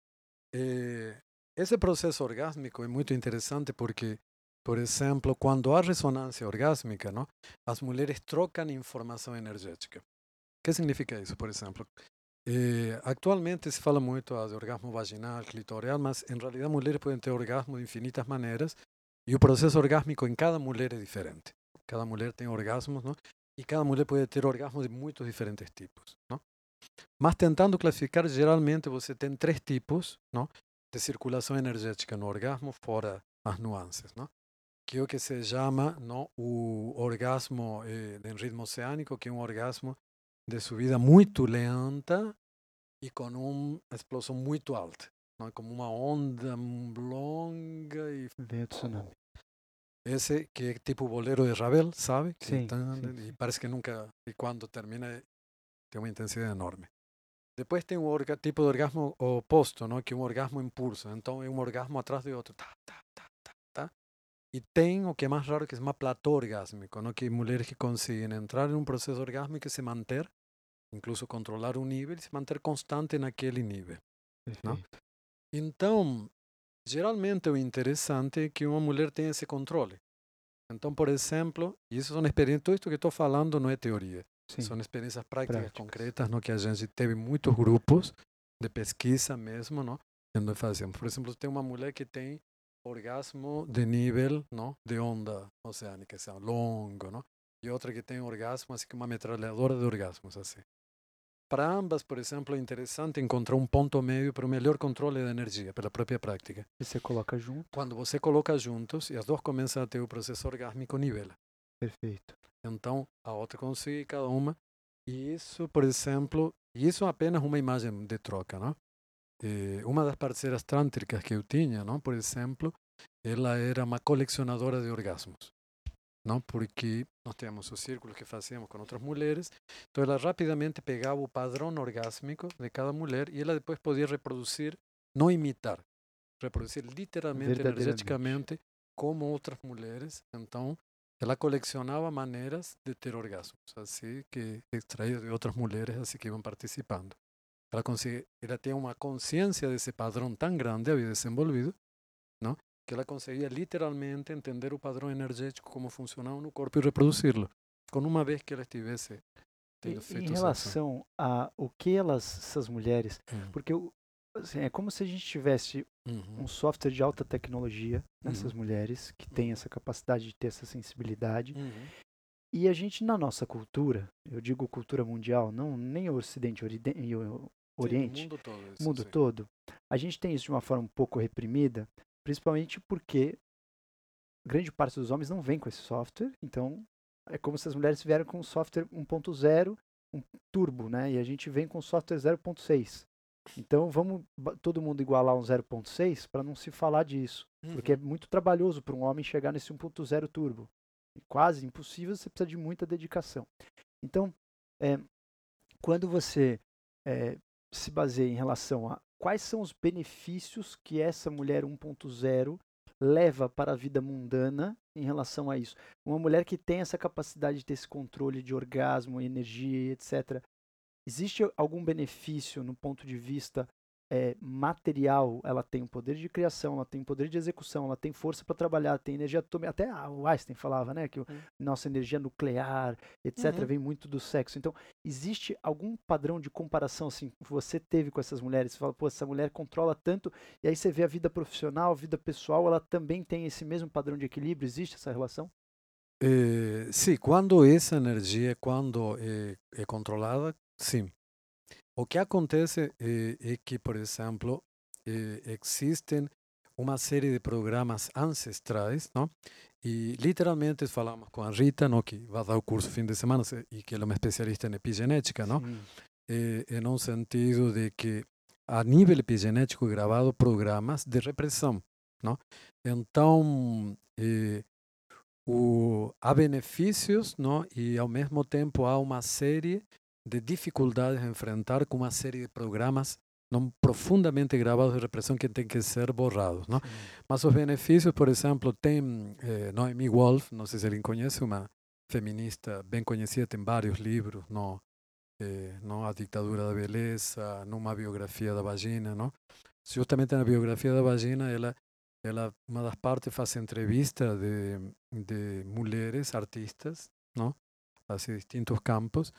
Eh, esse processo orgásmico é muito interessante porque, por exemplo, quando há ressonância orgásmica, não? As mulheres trocam informação energética. O que significa isso, por exemplo? Eh, actualmente se fala muito de orgasmo vaginal, clitorial, mas em realidade mulheres podem ter orgasmo de infinitas maneiras e o processo orgásmico em cada mulher é diferente. Cada mulher tem orgasmos, não? E cada mulher pode ter orgasmos de muitos diferentes tipos, não? Mas tentando classificar, geralmente você tem três tipos, não? De circulação energética no orgasmo, fora as nuances, não? Que é o que se chama, não? O orgasmo eh, em ritmo oceânico, que é um orgasmo de subida muito lenta e com uma explosão muito alta, não? Como uma onda longa e Vem o tsunami. Esse que é tipo bolero de Ravel, sabe? Que Sim, tan- sim, e sim. parece que nunca, e quando termina, tem uma intensidade enorme. Depois tem o orga, tipo de orgasmo oposto, não? que é um orgasmo em pulso. Então é um orgasmo atrás de outro. Tá, tá, tá, tá, tá. E tem o que é mais raro, que se chama platô orgásmico, não? que mulheres que conseguem entrar em um processo orgásmico e se manter, incluso controlar o nível e se manter constante naquele nível. Perfeito. Então, geralmente o interessante é que uma mulher tenha esse controle. Então, por exemplo, isso são experiências, tudo isso que estou falando não é teoria, Sim. são experiências práticas, práticas. concretas, no que a gente teve muitos grupos de pesquisa mesmo, não? Onde fazemos. Por exemplo, tem uma mulher que tem orgasmo de nível, não? De onda oceânica, assim, longo, não? E outra que tem orgasmo, assim, uma metralhadora de orgasmos, assim. Para ambas, por exemplo, é interessante encontrar um ponto médio para o melhor controle da energia, pela própria prática. E você coloca junto. Quando você coloca juntos e as duas começam a ter o processo orgásmico, nivela. Perfeito. Então, a outra consegue cada uma. E isso, por exemplo, isso é apenas uma imagem de troca, não? Eh, uma das parceiras trântricas que eu tinha, não? Por exemplo, ela era uma colecionadora de orgasmos, não? Porque nós tínhamos os círculos que fazíamos com outras mulheres, então ela rapidamente pegava o padrão orgásmico de cada mulher e ela depois podia reproduzir, não imitar, reproduzir literalmente, Verdadeiramente. energeticamente como outras mulheres. Então, ela colecionava maneiras de ter orgasmos, assim que extraía de outras mulheres, assim que iam participando. Ela, consegue, ela tinha uma consciência desse padrão tão grande, havia desenvolvido, não? Que ela conseguia literalmente entender o padrão energético, como funcionava no corpo e reproduzi-lo, com uma vez que ela estivesse E- tendo feito em relação a o que elas, essas mulheres, Uhum, porque assim, é como se a gente tivesse uhum, um software de alta tecnologia nessas Uhum. mulheres que tem essa capacidade de ter essa sensibilidade uhum, e a gente na nossa cultura, eu digo cultura mundial, não nem o Ocidente e o Sim, Oriente, o mundo todo. isso, mundo sim. todo, a gente tem isso de uma forma um pouco reprimida, principalmente porque grande parte dos homens não vem com esse software, então é como se as mulheres vieram com um software 1.0, um turbo, né? E a gente vem com um software 0.6. Então vamos todo mundo igualar um 0.6 para não se falar disso, porque é Uhum. muito trabalhoso para um homem chegar nesse 1.0 turbo. É quase impossível, você precisa de muita dedicação. Então, é, quando você é, se baseia em relação a quais são os benefícios que essa mulher 1.0 leva para a vida mundana em relação a isso. Uma mulher que tem essa capacidade de ter esse controle de orgasmo, energia, etc. Existe algum benefício no ponto de vista é, material? Ela tem um poder de criação, ela tem um poder de execução, ela tem força para trabalhar, tem energia atômica. Até ah, o Einstein falava, né, que o- Hum. nossa energia nuclear, etc., Uhum. vem muito do sexo. Então, existe algum padrão de comparação assim que você teve com essas mulheres? Você fala, pô, essa mulher controla tanto, e aí você vê a vida profissional, a vida pessoal, ela também tem esse mesmo padrão de equilíbrio? Existe essa relação? Eh, sì, quando essa energia, quando é, é controlada, sim. O que acontece é, é que, por exemplo, eh, existem uma série de programas ancestrais, não? E literalmente falamos com a Rita, não, que vai dar o curso fim de semana se- e que ela é uma especialista em epigenética, não? Sim. eh, em um sentido de que a nível epigenético é gravado programas de repressão, não? Então, eh, o, há benefícios, não? E ao mesmo tempo há uma série de dificuldades a enfrentar com uma série de programas não profundamente gravados de repressão que têm que ser borrados, não? Mas os benefícios, por exemplo, tem eh, Noemi Wolf, não sei se alguém conhece, uma feminista bem conhecida, tem vários livros, não? eh, não a ditadura da beleza, numa biografia da vagina, não? Justamente na biografia da vagina, ela, ela uma das partes faz entrevista de, de mulheres artistas, não? Distintos campos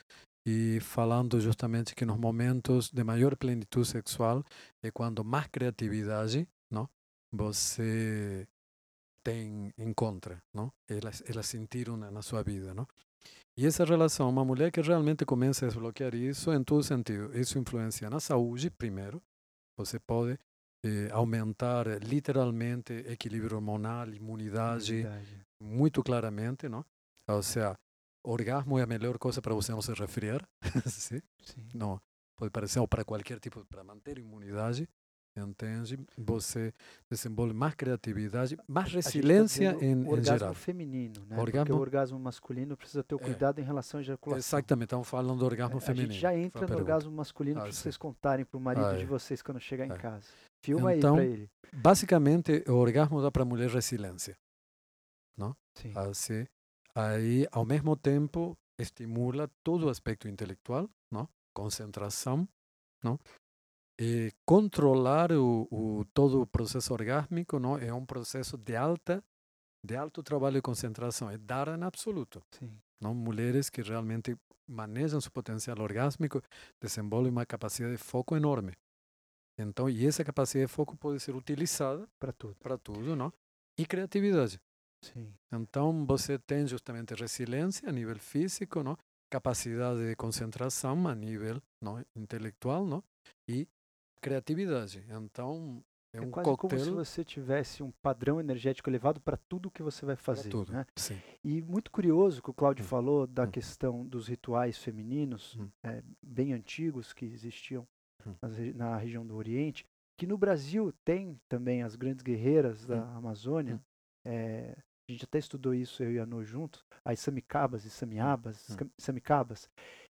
e falando justamente que nos momentos de maior plenitude sexual é quando mais criatividade, não? Você tem encontra, não? Elas elas sentiram na, na sua vida, não? E essa relação, uma mulher que realmente começa a desbloquear isso em todo sentido, isso influencia na saúde, primeiro, você pode eh, aumentar literalmente equilíbrio hormonal, imunidade, Verdade. muito claramente, não? Ou seja, orgasmo é a melhor coisa para você não se resfriar, sim? Sim. não pode parecer ou para qualquer tipo para manter imunidade entende você desenvolve mais criatividade mais A tá resiliência dizendo em, o em orgasmo geral feminino, né? Porque Orgasmo- o orgasmo masculino precisa ter o É. cuidado em relação à ejaculação. exatamente estamos falando do orgasmo É, feminino A gente já a entra no pergunta. orgasmo masculino Ah, para vocês contarem pro marido Ah, de é. vocês quando chegar em É. casa. Filma Então, aí para ele. basicamente o orgasmo dá para a mulher resiliência Sim. assim aí ao mesmo tempo estimula todo o aspecto intelectual não concentração não e controlar o, o todo o processo orgásmico não é um processo de alta de alto trabalho de concentração é dar em absoluto Sim. não mulheres que realmente manejam seu potencial orgásmico desenvolvem uma capacidade de foco enorme. Então e essa capacidade de foco pode ser utilizada Para tudo. para tudo não e criatividade Sim. então você tem justamente resiliência a nível físico, não? capacidade de concentração a nível não? intelectual não? e criatividade. Então É É um quase como se você tivesse um padrão energético elevado para tudo que você vai fazer. tudo. né? Sim. E muito curioso que o Cláudio Hum. falou da Hum. questão dos rituais femininos Hum. eh, bem antigos que existiam Hum. na região do Oriente, que no Brasil tem também as grandes guerreiras da Amazônia. Hum. A gente até estudou isso, eu e a No juntos, as Samicabas e Samiabas, Hum. Samicabas,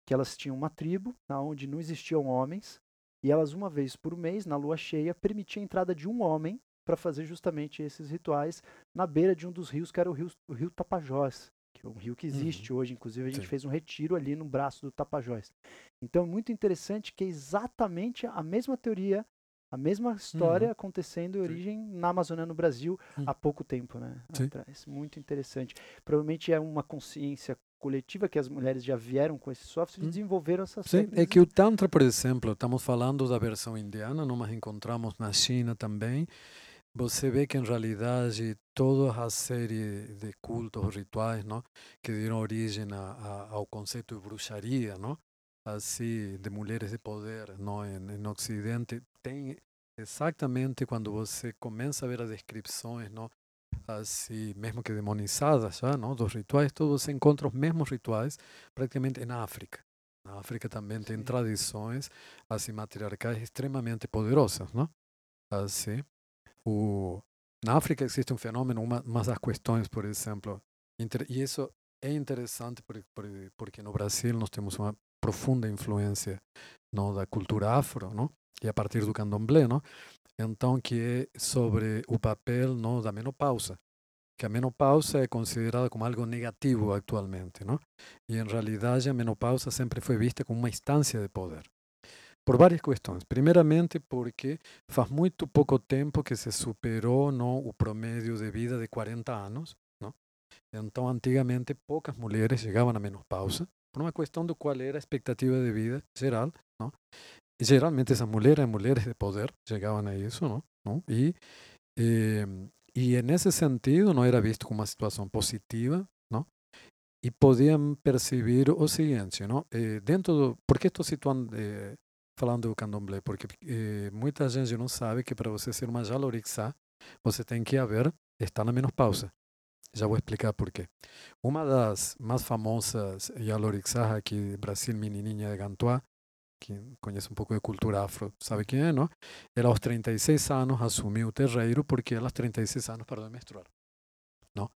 que elas tinham uma tribo onde não existiam homens, e elas uma vez por mês, na lua cheia, permitiam a entrada de um homem para fazer justamente esses rituais na beira de um dos rios, que era o rio, o rio Tapajós, que é um rio que existe hoje. Inclusive, a gente Sim. fez um retiro ali no braço do Tapajós. Então, é muito interessante que é exatamente a mesma teoria, a mesma história acontecendo em origem na Amazônia, no Brasil, Hum. há pouco tempo, né? Sim. Atrás. Muito interessante. Provavelmente é uma consciência coletiva que as mulheres já vieram com esses softwares e Hum. desenvolveram essas Sim, é técnicas. que o Tantra, por exemplo, estamos falando da versão indiana, mas encontramos na China também. Você vê que, em realidade, toda a série de cultos, rituais, não? que deram origem a, a, ao conceito de bruxaria, não? assim, de mulheres de poder não? Em, em Ocidente, tem exatamente quando você começa a ver as descrições, não? assim, mesmo que demonizadas já, não? dos rituais, todos você encontra os mesmos rituais praticamente na África. Na África também tem tradições assim matriarcais extremamente poderosas, não? Assim, o na África existe um fenômeno, uma, uma das questões, por exemplo, inter, e isso é interessante por, por, porque no Brasil nós temos uma profunda influência não da cultura afro, não? E a partir do candomblé, não? Então que é sobre o papel não da menopausa, que a menopausa é considerada como algo negativo atualmente, não? E em realidade a menopausa sempre foi vista como uma instância de poder. Por várias questões. Primeiramente porque faz muito pouco tempo que se superou não, o promédio de vida de 40 anos. Não? Então, antigamente, poucas mulheres chegavam à menopausa por uma questão do qual era a expectativa de vida geral. Não? E geralmente essas mulheres eram mulheres de poder, chegavam a isso. Não? Não? E, eh, e nesse sentido não era visto como uma situação positiva. Não? E podiam perceber o seguinte, não? Eh, dentro do, por que estou situando eh, falando do candomblé, porque eh, muita gente não sabe que para você ser uma jalorixá, você tem que haver, estar na menopausa. Já vou explicar por quê. Uma das mais famosas jalorixás aqui do Brasil, menininha de Gantuá, que conhece um pouco de cultura afro, sabe quem é, não? Ela aos 36 anos assumiu o terreiro porque ela aos 36 anos parou de menstruar. Não?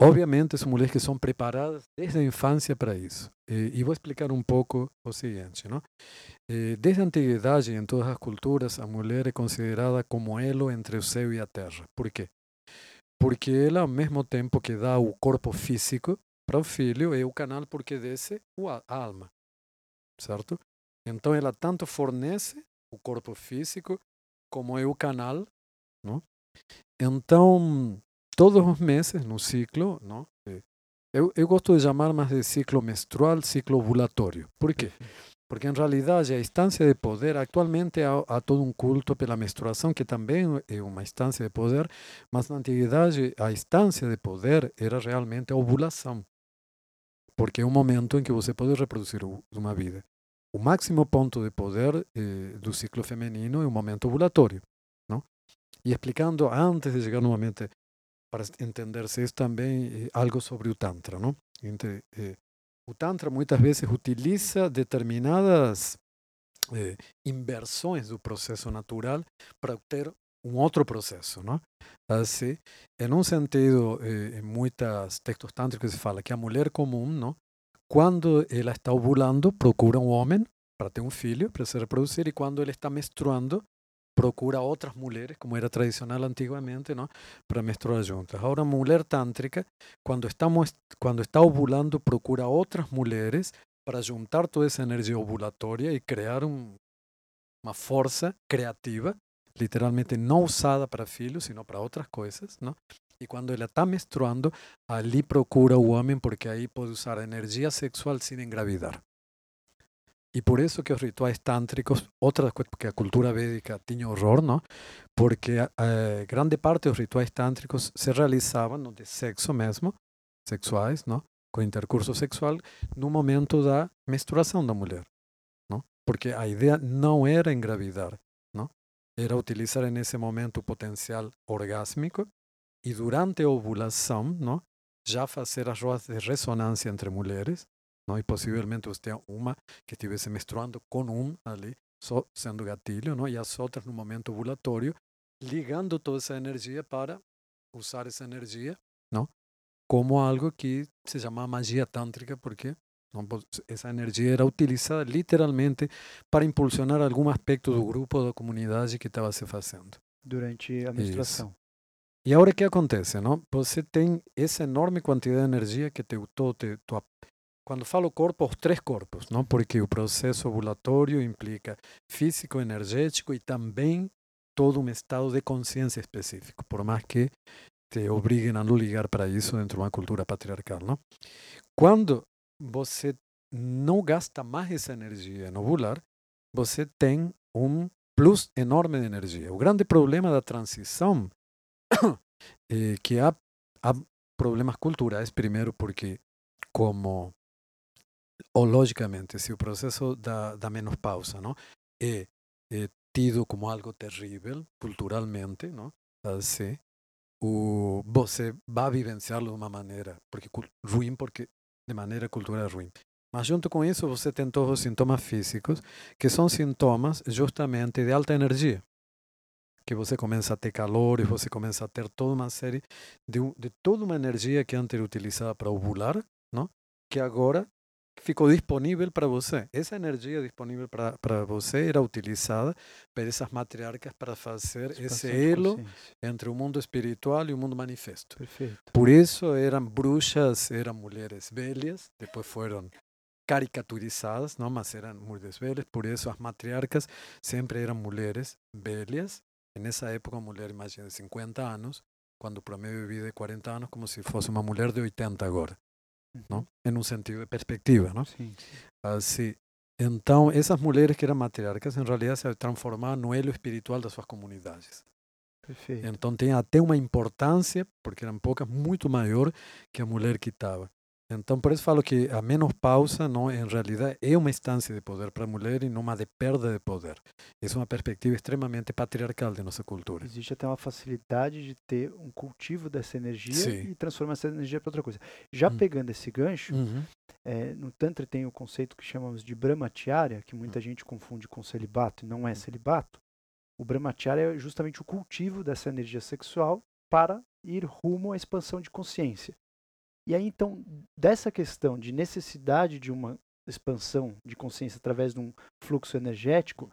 Obviamente são mulheres que são preparadas desde a infância para isso. E, e vou explicar um pouco o seguinte, não? Eh, desde a antiguidade, em todas as culturas, a mulher é considerada como elo entre o céu e a terra. Por quê? Porque ela, ao mesmo tempo que dá o corpo físico para o filho, é o canal porque desce a alma. Certo? Então, ela tanto fornece o corpo físico, como é o canal. Não? Então, todos os meses, no ciclo, não? Eh, eu, eu gosto de chamar mais de ciclo menstrual, ciclo ovulatório. Por quê? Porque em realidade a instância de poder, atualmente há, há todo um culto pela menstruação, que também é uma instância de poder, mas na antiguidade a instância de poder era realmente a ovulação. Porque é um momento em que você pode reproduzir uma vida. O máximo ponto de poder eh, do ciclo feminino é o momento ovulatório. Não? E explicando, antes de chegar novamente, para entender-se isso também, eh, algo sobre o Tantra. Não? Eh, o Tantra muitas vezes utiliza determinadas eh, inversões do processo natural para obter um outro processo, não? Assim, em um sentido, eh, em muitos textos tântricos se fala que a mulher comum, não? Quando ela está ovulando, procura um homem para ter um filho, para se reproduzir, e quando ela está menstruando, procura outras mulheres, como era tradicional antigamente, não? Para menstruar juntas. Agora, a mulher tântrica, quando, estamos, quando está ovulando, procura outras mulheres para juntar toda essa energia ovulatória e criar um, uma força criativa, literalmente não usada para filhos, sino para outras coisas, não? E quando ela está menstruando, ali procura o homem, porque aí pode usar energia sexual sem engravidar. E por isso que os rituais tântricos, outra coisa, porque a cultura védica tinha horror, não? Porque eh, grande parte dos rituais tântricos se realizavam de sexo mesmo, sexuais, não? Com intercurso sexual, no momento da menstruação da mulher, não? Porque a ideia não era engravidar, não? era utilizar nesse momento potencial orgásmico e durante a ovulação, não, já fazer as rodas de ressonância entre mulheres, não, e possivelmente você tenha uma que estivesse menstruando com um ali, só sendo gatilho, não, e as outras no momento ovulatório, ligando toda essa energia para usar essa energia, não, como algo que se chama magia tântrica, porque não, essa energia era utilizada literalmente para impulsionar algum aspecto do grupo, da comunidade que estava se fazendo. Durante a menstruação. E agora o que acontece, não? Você tem essa enorme quantidade de energia que te, todo te, tua, quando falo corpo, os três corpos, não? Porque o processo ovulatório implica físico, energético e também todo um estado de consciência específico, por mais que te obriguem a não ligar para isso dentro de uma cultura patriarcal, não? Quando você não gasta mais essa energia no ovular, você tem um plus enorme de energia. O grande problema da transição é que há, há problemas culturais, primeiro porque, como, ou logicamente, se o processo da, da menopausa não, é, é tido como algo terrível culturalmente, não, assim, o, você vai vivenciá-lo de uma maneira porque ruim, porque de maneira cultural ruim. Mas junto com isso você tem todos os sintomas físicos, que são sintomas justamente de alta energia que você começa a ter calor e você começa a ter toda uma série de, de toda uma energia que antes era utilizada para ovular, não? que agora ficou disponível para você. Essa energia disponível para você era utilizada por essas matriarcas para fazer esse elo entre o mundo espiritual e o mundo manifesto. Perfeito. Por isso eram bruxas, eram mulheres velhas, depois foram caricaturizadas, não, mas eram mulheres velhas, por isso as matriarcas sempre eram mulheres velhas Nessa época, uma mulher, imagina, de 50 anos, quando o promedio de vida é 40 anos, como se fosse uma mulher de 80 agora. Não? Em um sentido de perspectiva. Não? Sim, sim. Assim, então, essas mulheres que eram matriarcas, em realidade, se transformaram no elo espiritual das suas comunidades. Perfeito. Então, tem até uma importância, porque eram poucas, muito maior que a mulher que estava. Então, por isso falo que a menopausa, não, em realidade, é uma instância de poder para a mulher e não uma de perda de poder. Essa é uma perspectiva extremamente patriarcal de nossa cultura. Existe até uma facilidade de ter um cultivo dessa energia Sim. e transformar essa energia para outra coisa. Já Hum. pegando esse gancho, Uhum. é, no Tantra tem o conceito que chamamos de Brahmacharya, que muita gente confunde com celibato e não é celibato. O Brahmacharya é justamente o cultivo dessa energia sexual para ir rumo à expansão de consciência. E aí, então, dessa questão de necessidade de uma expansão de consciência através de um fluxo energético,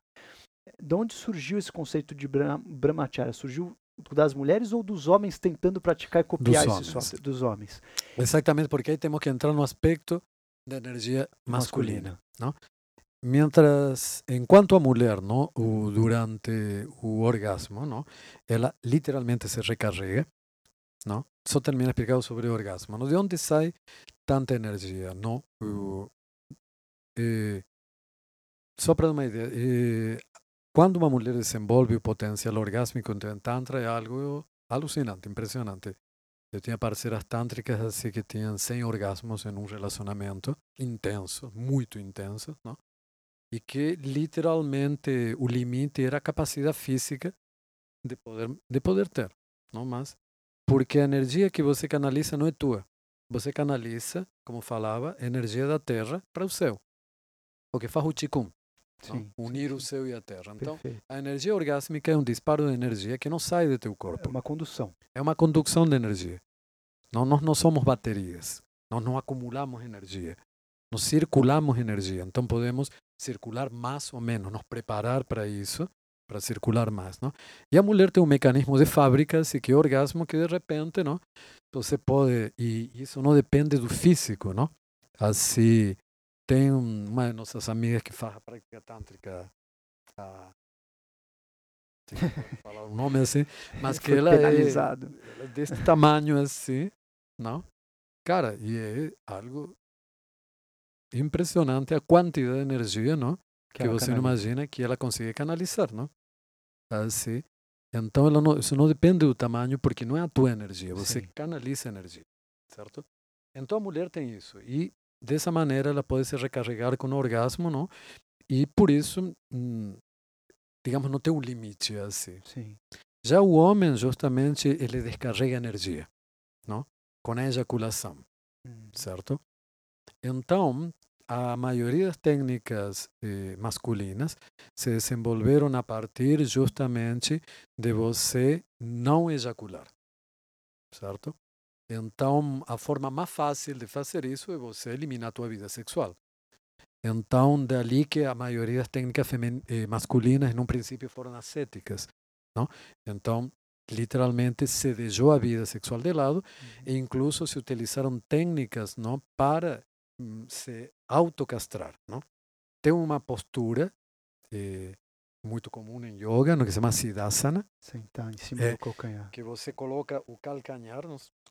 de onde surgiu esse conceito de Brah- Brahmacharya? Surgiu das mulheres ou dos homens tentando praticar e copiar Dos esse homens. só- dos homens? Exatamente, porque aí temos que entrar no aspecto da energia masculina. Mientras, enquanto a mulher, não, o, durante o orgasmo, não, ela literalmente se recarrega, não? Só termina explicado sobre o orgasmo. Não? De onde sai tanta energia, não? Eh, só para uma ideia, eh, quando uma mulher desenvolve o potencial orgásmico em Tantra é algo alucinante, impressionante. Eu tinha parceiras tântricas assim que tinham 100 orgasmos em um relacionamento intenso, muito intenso, não? e que literalmente o limite era a capacidade física de poder, de poder ter, não mas porque a energia que você canaliza não é tua. Você canaliza, como falava, a energia da Terra para o céu. O que faz o Qigong? Sim, unir sim, o céu e a Terra. Então, Perfeito. a energia orgásmica é um disparo de energia que não sai do teu É corpo. uma condução. É uma condução de energia. Não, nós não somos baterias. Nós não acumulamos energia. Nós circulamos energia. Então podemos circular mais ou menos, nos preparar para isso, para circular mais. Não? E a mulher tem um mecanismo de fábrica, assim, que é orgasmo, que de repente não? você pode. E isso não depende do físico. Não? Assim, tem um- uma de nossas amigas que faz a prática tântrica. A, como falar o nome assim, mas que ela é, penalizado. ela é desse tamanho assim, não? Cara, e é algo impressionante a quantidade de energia, não? Que, ela você não imagina que ela consegue canalizar, não? Assim. Então, ela não, isso não depende do tamanho, porque não é a tua energia, você Sim. canaliza a energia, certo? Então, a mulher tem isso. E, dessa maneira, ela pode se recarregar com o orgasmo, não? E, por isso, hum, digamos, não tem um limite assim. Sim. Já o homem, justamente, ele descarrega energia, não? Com a ejaculação, Hum. certo? Então, a maioria das técnicas eh, masculinas se desenvolveram a partir justamente de você não ejacular, certo? Então, a forma mais fácil de fazer isso é você eliminar a tua vida sexual. Então, dali que a maioria das técnicas eh, masculinas, num princípio, foram ascéticas, não? Então, literalmente se deixou a vida sexual de lado e incluso se utilizaram técnicas não para se autocastrar, não? Tem uma postura eh, muito comum em yoga, no que se chama siddhasana, Sentar em cima É. do calcanhar. que você coloca o calcanhar,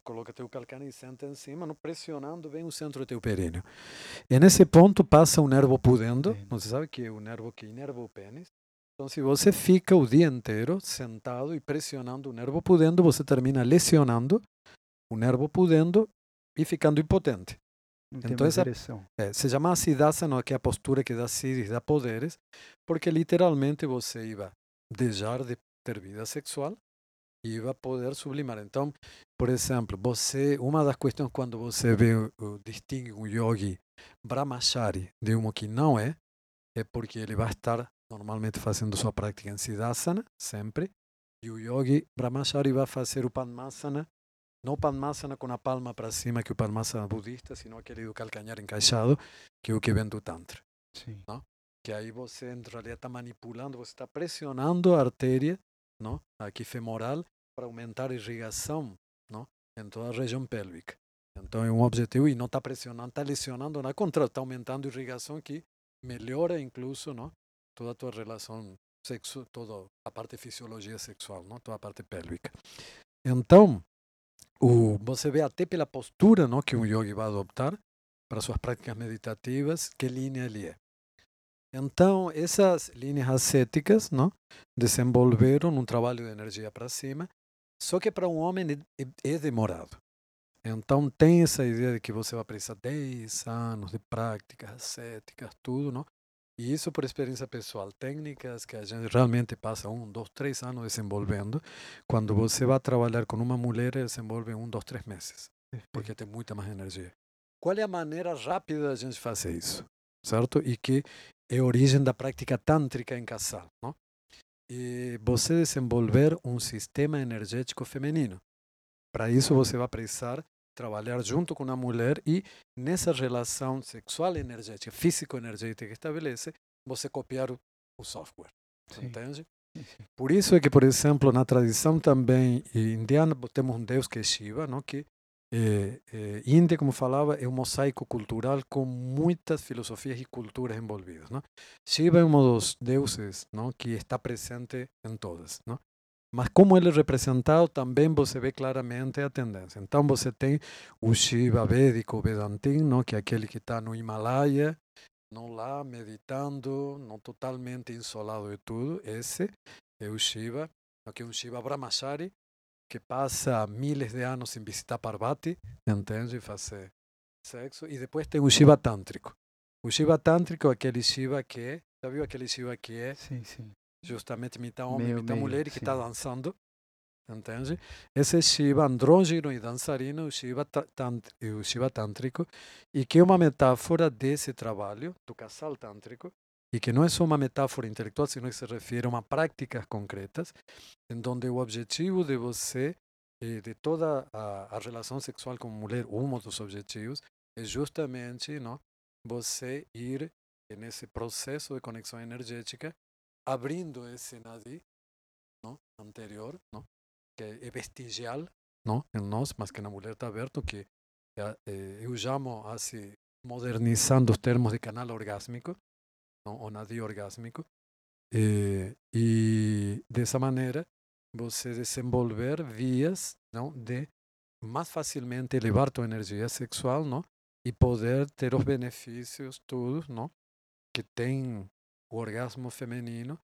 coloca teu calcanhar e senta em cima, não pressionando bem o centro do teu períneo. E nesse ponto passa o nervo pudendo, não se sabe que é o nervo que inerva o pênis. Então, se você fica o dia inteiro sentado e pressionando o nervo pudendo, você termina lesionando o nervo pudendo e ficando impotente. Então. É, se chama Siddhasana, que é a postura que dá siddhis, dá poderes, porque literalmente você iba deixar de ter vida sexual e iba poder sublimar. Então, por exemplo, você, uma das questões quando você vê, distingue um yogi brahmachari de um que não é, é porque ele vai estar normalmente fazendo sua prática em Siddhasana, sempre, e o yogi brahmachari vai fazer o Padmasana, não o Padmasana com a palma para cima, que é o Padmasana budista, sino aquele do calcanhar encaixado, que é o que vem do Tantra. Sim. Que aí você, em realidade, está manipulando, você está pressionando a artéria, não? aqui femoral, para aumentar a irrigação não? em toda a região pélvica. Então é um objetivo e não está pressionando, está lesionando, na contra, está aumentando a irrigação que melhora incluso não? toda a tua relação sexo, toda a parte fisiologia sexual, não? toda a parte pélvica. Então, o, você vê até pela postura não? que um yogi vai adoptar para suas práticas meditativas, que linha ele é. Então, essas linhas ascéticas não? desenvolveram um trabalho de energia para cima, só que para um homem é, é- demorado. Então, tem essa ideia de que você vai precisar 10 anos de práticas ascéticas, tudo, não? E isso por experiência pessoal. Técnicas que a gente realmente passa um, dois, três anos desenvolvendo. Quando você vai trabalhar com uma mulher, desenvolve um, dois, três meses porque tem muita mais energia. Qual é a maneira rápida da gente fazer isso? Certo? E que é a origem da prática tântrica em casal. Não? E você desenvolver um sistema energético feminino. Para isso, você vai precisar trabalhar junto com a mulher e nessa relação sexual energética, físico-energética que estabelece, você copiar o, o software. Sim. Entende? Por isso é que, por exemplo, na tradição também indiana, temos um deus que é Shiva, não? que é, é, Índia, como falava, é um mosaico cultural com muitas filosofias e culturas envolvidas. Não? Shiva é um dos deuses não? que está presente em todas. Não? Mas como ele é representado, também você vê claramente a tendência. Então você tem o Shiva védico, não? que é aquele que está no Himalaia, não lá meditando, não totalmente insolado de tudo. Esse é o Shiva, que é um Shiva Brahmachari, que passa miles de anos sem visitar Parvati, entende? E fazer sexo. E depois tem o Shiva Tântrico. O Shiva Tântrico é aquele Shiva que é, já viu aquele Shiva que é Sim, sim. Justamente metade homem, Meio, metade meio, mulher e que está dançando, entende? Esse Shiva andrógeno e dançarino, o Shiva, tant- o Shiva Tântrico, e que é uma metáfora desse trabalho, do casal tântrico, e que não é só uma metáfora intelectual, sino que se refere a uma práticas concretas, em donde o objetivo de você, de toda a, a relação sexual com mulher, um dos objetivos, é justamente não, você ir nesse processo de conexão energética, abrindo esse nadi não, anterior, não, que é vestigial não, em nós, mas que na mulher está aberto, que eh, eh, eu chamo assim, modernizando os termos de canal orgásmico, não, ou nadi orgásmico, eh, e dessa maneira você desenvolver vias não, de mais facilmente elevar tua energia sexual não, e poder ter os benefícios todos não, que tem orgasmo feminino,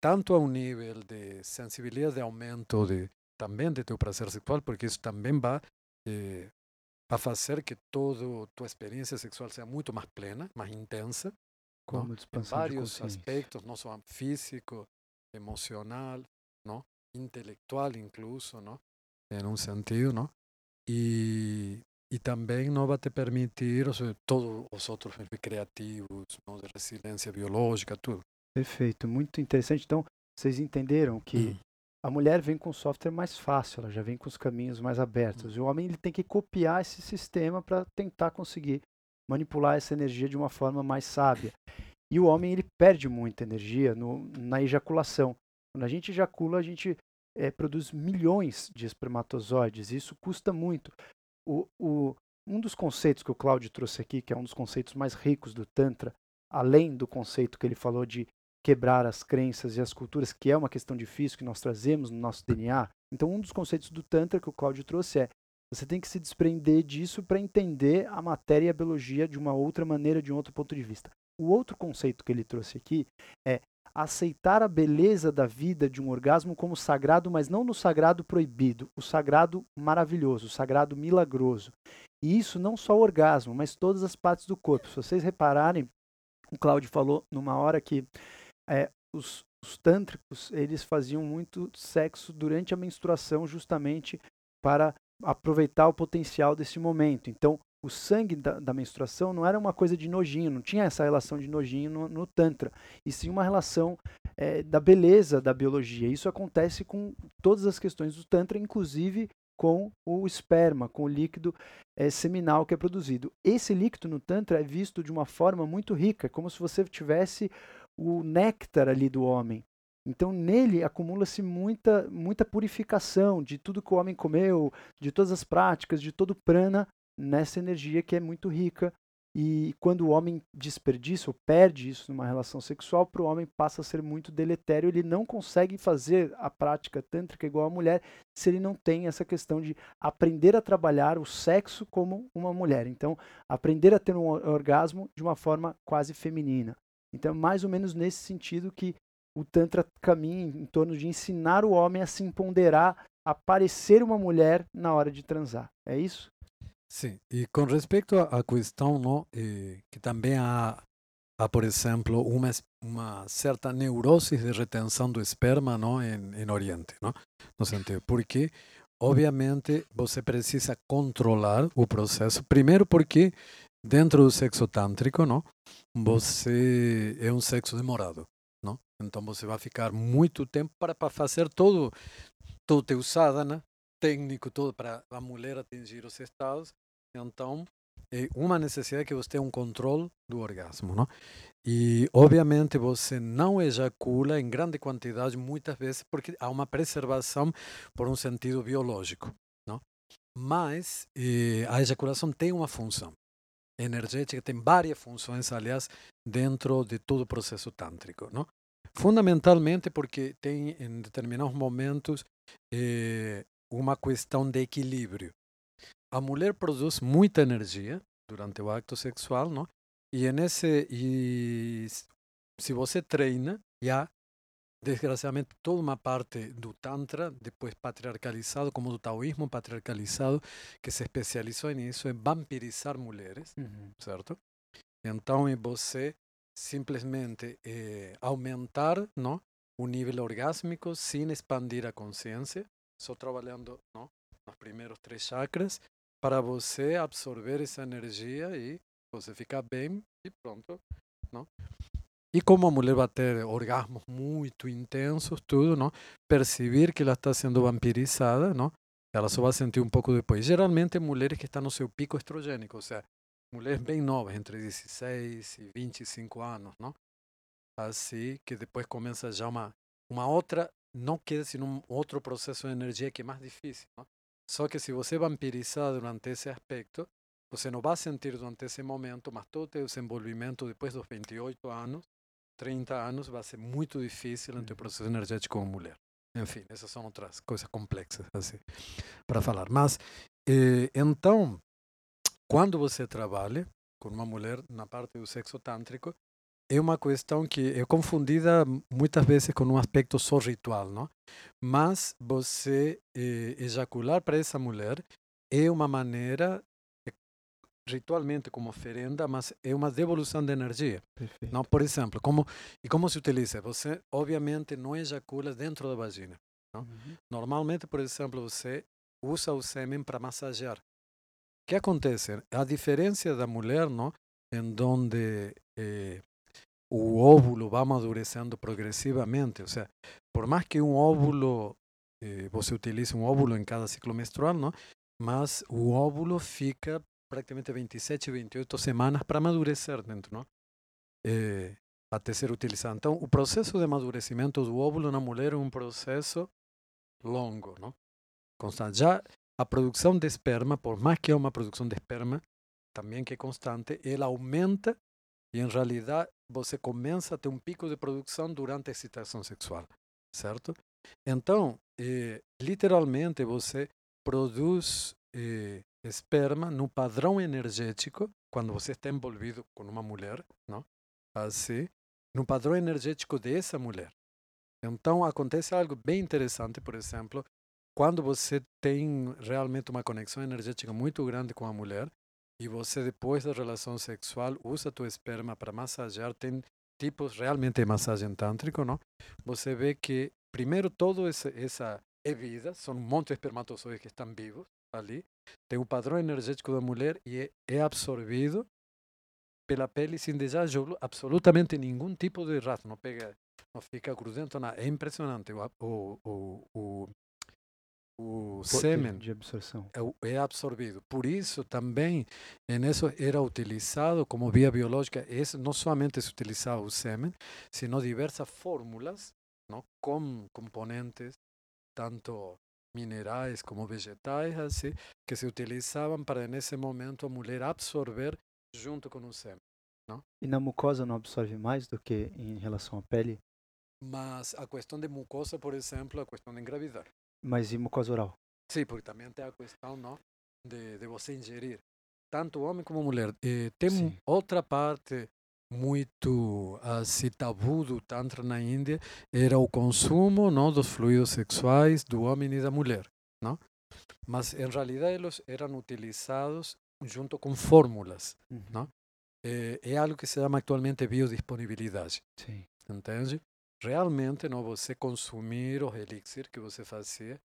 tanto a um nível de sensibilidade de aumento de, também de teu prazer sexual, porque isso também vai, eh, vai fazer que toda tua experiência sexual seja muito mais plena, mais intensa, Como em expansão de vários consciência. aspectos, não só físico, emocional, ¿no? intelectual incluso, ¿no? en un sentido, ¿no? Y, y también no va a te permitir, o sea, todos os outros creativos, ¿no? de resiliência biológica, tudo. Perfeito, muito interessante. Então, vocês entenderam que Hum. a mulher vem com software mais fácil, ela já vem com os caminhos mais abertos. E o homem ele tem que copiar esse sistema para tentar conseguir manipular essa energia de uma forma mais sábia. E o homem ele perde muita energia no, na ejaculação. Quando a gente ejacula, a gente eh, produz milhões de espermatozoides. E isso custa muito. O, o, um dos conceitos que o Cláudio trouxe aqui, que é um dos conceitos mais ricos do Tantra, além do conceito que ele falou de quebrar as crenças e as culturas, que é uma questão difícil que nós trazemos no nosso DNA. Então, um dos conceitos do Tantra que o Cláudio trouxe é você tem que se desprender disso para entender a matéria e a biologia de uma outra maneira, de um outro ponto de vista. O outro conceito que ele trouxe aqui é aceitar a beleza da vida de um orgasmo como sagrado, mas não no sagrado proibido, o sagrado maravilhoso, o sagrado milagroso. E isso não só o orgasmo, mas todas as partes do corpo. Se vocês repararem, o Cláudio falou numa hora que é, os, os tântricos eles faziam muito sexo durante a menstruação justamente para aproveitar o potencial desse momento. Então, o sangue da, da menstruação não era uma coisa de nojinho, não tinha essa relação de nojinho no, no Tantra, e sim uma relação é, da beleza da biologia. Isso acontece com todas as questões do Tantra, inclusive com o esperma, com o líquido é, seminal que é produzido. Esse líquido no Tantra é visto de uma forma muito rica, como se você tivesse o néctar ali do homem. Então nele acumula-se muita, muita purificação de tudo que o homem comeu, de todas as práticas, de todo o prana nessa energia que é muito rica. E quando o homem desperdiça ou perde isso numa relação sexual, para o homem passa a ser muito deletério. Ele não consegue fazer a prática tântrica igual a mulher se ele não tem essa questão de aprender a trabalhar o sexo como uma mulher. Então, aprender a ter um orgasmo de uma forma quase feminina. Então, mais ou menos nesse sentido que o Tantra caminha em torno de ensinar o homem a se empoderar, a parecer uma mulher na hora de transar. É isso? Sim, e com respeito à questão não, eh, que também há, há, por exemplo, uma, uma certa neurose de retenção do esperma não, em, em Oriente, não? no sentido, porque obviamente você precisa controlar o processo, primeiro porque dentro do sexo tântrico, não, você é um sexo demorado, não? Então você vai ficar muito tempo para, para fazer todo todo teu sadhana técnico todo para a mulher atingir os estados. Então, é uma necessidade que você tenha um controle do orgasmo, não? E obviamente você não ejacula em grande quantidade muitas vezes porque há uma preservação por um sentido biológico, não? Mas eh, a ejaculação tem uma função energética, tem várias funções, aliás, dentro de todo o processo tântrico, não? Fundamentalmente porque tem em determinados momentos eh, uma questão de equilíbrio. A mulher produz muita energia durante o acto sexual, não? E nesse e se você treina, já desgraciadamente toda uma parte do tantra, depois patriarcalizado, como do taoísmo patriarcalizado, que se especializou nisso, é vampirizar mulheres, Uhum. certo? Então é você simplesmente eh, aumentar, não? o nível orgásmico sem expandir a consciência, só trabalhando nos primeiros três chakras, para você absorver essa energia e você ficar bem e pronto. Não? E como a mulher vai ter orgasmos muito intensos, tudo, não? perceber que ela está sendo vampirizada, não? ela só vai sentir um pouco depois. Geralmente, mulheres que estão no seu pico estrogênico, ou seja, mulheres bem novas, entre 16 e 25 anos, não? Assim que depois começa já uma, uma outra, não quer dizer um outro processo de energia que é mais difícil, não? Só que se você vampirizar durante esse aspecto, você não vai sentir durante esse momento, mas todo o teu desenvolvimento depois dos 28 anos, 30 anos, vai ser muito difícil no teu processo energético como mulher. Enfim, essas são outras coisas complexas assim, para falar. Mas, eh, então, quando você trabalha com uma mulher na parte do sexo tântrico, é uma questão que é confundida muitas vezes com um aspecto só ritual, não? Mas você eh, ejacular para essa mulher é uma maneira ritualmente como oferenda, mas é uma devolução de energia. Perfeito. Não, por exemplo, como e como se utiliza? Você obviamente não ejacula dentro da vagina. Uhum. Normalmente, por exemplo, você usa o sêmen para massagear. O que acontece? A diferença da mulher, não, em donde eh, o óvulo vai amadurecendo progressivamente, ou seja, por mais que um óvulo eh, você utilize um óvulo em cada ciclo menstrual, não, mas o óvulo fica praticamente 27, 28 semanas para amadurecer dentro, não? Eh, até ser utilizado. Então, o processo de amadurecimento do óvulo na mulher é um processo longo, não? Constante. Já a produção de esperma, por mais que é uma produção de esperma, também que é constante, ela aumenta e, em realidade, você começa a ter um pico de produção durante a excitação sexual, certo? Então, eh, literalmente, você produz eh, esperma no padrão energético quando você está envolvido com uma mulher, não? Assim, no padrão energético dessa mulher. Então acontece algo bem interessante, por exemplo, quando você tem realmente uma conexão energética muito grande com a mulher e você depois da relação sexual usa teu esperma para massagear, tem tipos realmente de massagem tântrico, não? Você vê que primeiro todo essa é vida, são um monte de espermatozoides que estão vivos ali, tem o padrão energético da mulher e é, é absorvido pela pele sem deixar absolutamente nenhum tipo de rastro, não pega, não fica grudento, nada. É impressionante. O, o, o, o, o sêmen de absorção. é, é absorvido. Por isso também nisso era utilizado como via biológica, esse, não somente se utilizava o sêmen, sino diversas fórmulas não, com componentes tanto minerais como vegetais, assim, que se utilizavam para nesse momento a mulher absorver junto com o sêmen. Não? E na mucosa não absorve mais do que em relação à pele? Mas a questão de mucosa, por exemplo, a questão de engravidar. Mas e mucosa oral? Sim, porque também tem a questão não, de, de você ingerir, tanto homem como mulher. E tem Sim. outra parte muito assim, tabu do Tantra na Índia, era o consumo não, dos fluidos sexuais do homem e da mulher. Não? Mas, em realidade, eles eram utilizados junto com fórmulas. Uhum. Não? É, é algo que se chama atualmente biodisponibilidade. Sim. Entende? Realmente, não, você consumir os elixir que você fazia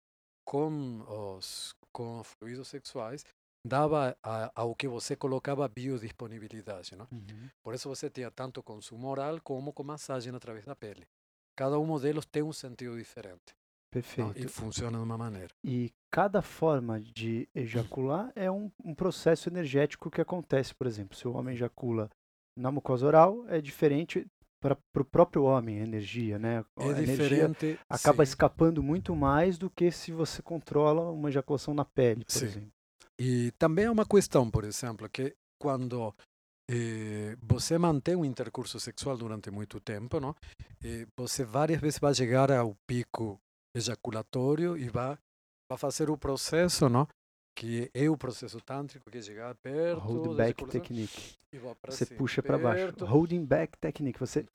com os com fluidos sexuais dava a, ao que você colocava biodisponibilidade. Não? Uhum. Por isso você tinha tanto consumo oral como com massagem através da pele. Cada um deles tem um sentido diferente? Perfeito. e funciona de uma maneira. E cada forma de ejacular é um, um processo energético que acontece. Por exemplo, se o homem ejacula na mucosa oral, é diferente para o próprio homem a energia, né? A É energia diferente. acaba sim. escapando muito mais do que se você controla uma ejaculação na pele, por Sim. exemplo. E também é uma questão, por exemplo, que quando eh, você mantém um intercurso sexual durante muito tempo, não? Eh, você várias vezes vai chegar ao pico ejaculatório e vai, vai fazer o processo, não? Que é o processo tântrico, que é chegar perto Hold da back technique. Você cima, puxa para baixo. Holding back technique. Você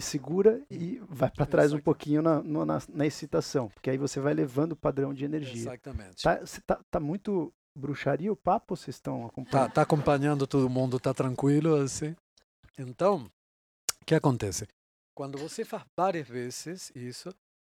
segura e vai para trás um pouquinho na, na, na excitação, porque aí você vai levando o padrão de energia. Exatamente. Tá, tá, tá muito bruxaria o papo? Vocês estão Tá, acompanhando? tá acompanhando todo mundo, tá tranquilo assim? Então, o que acontece? Quando você faz várias vezes isso,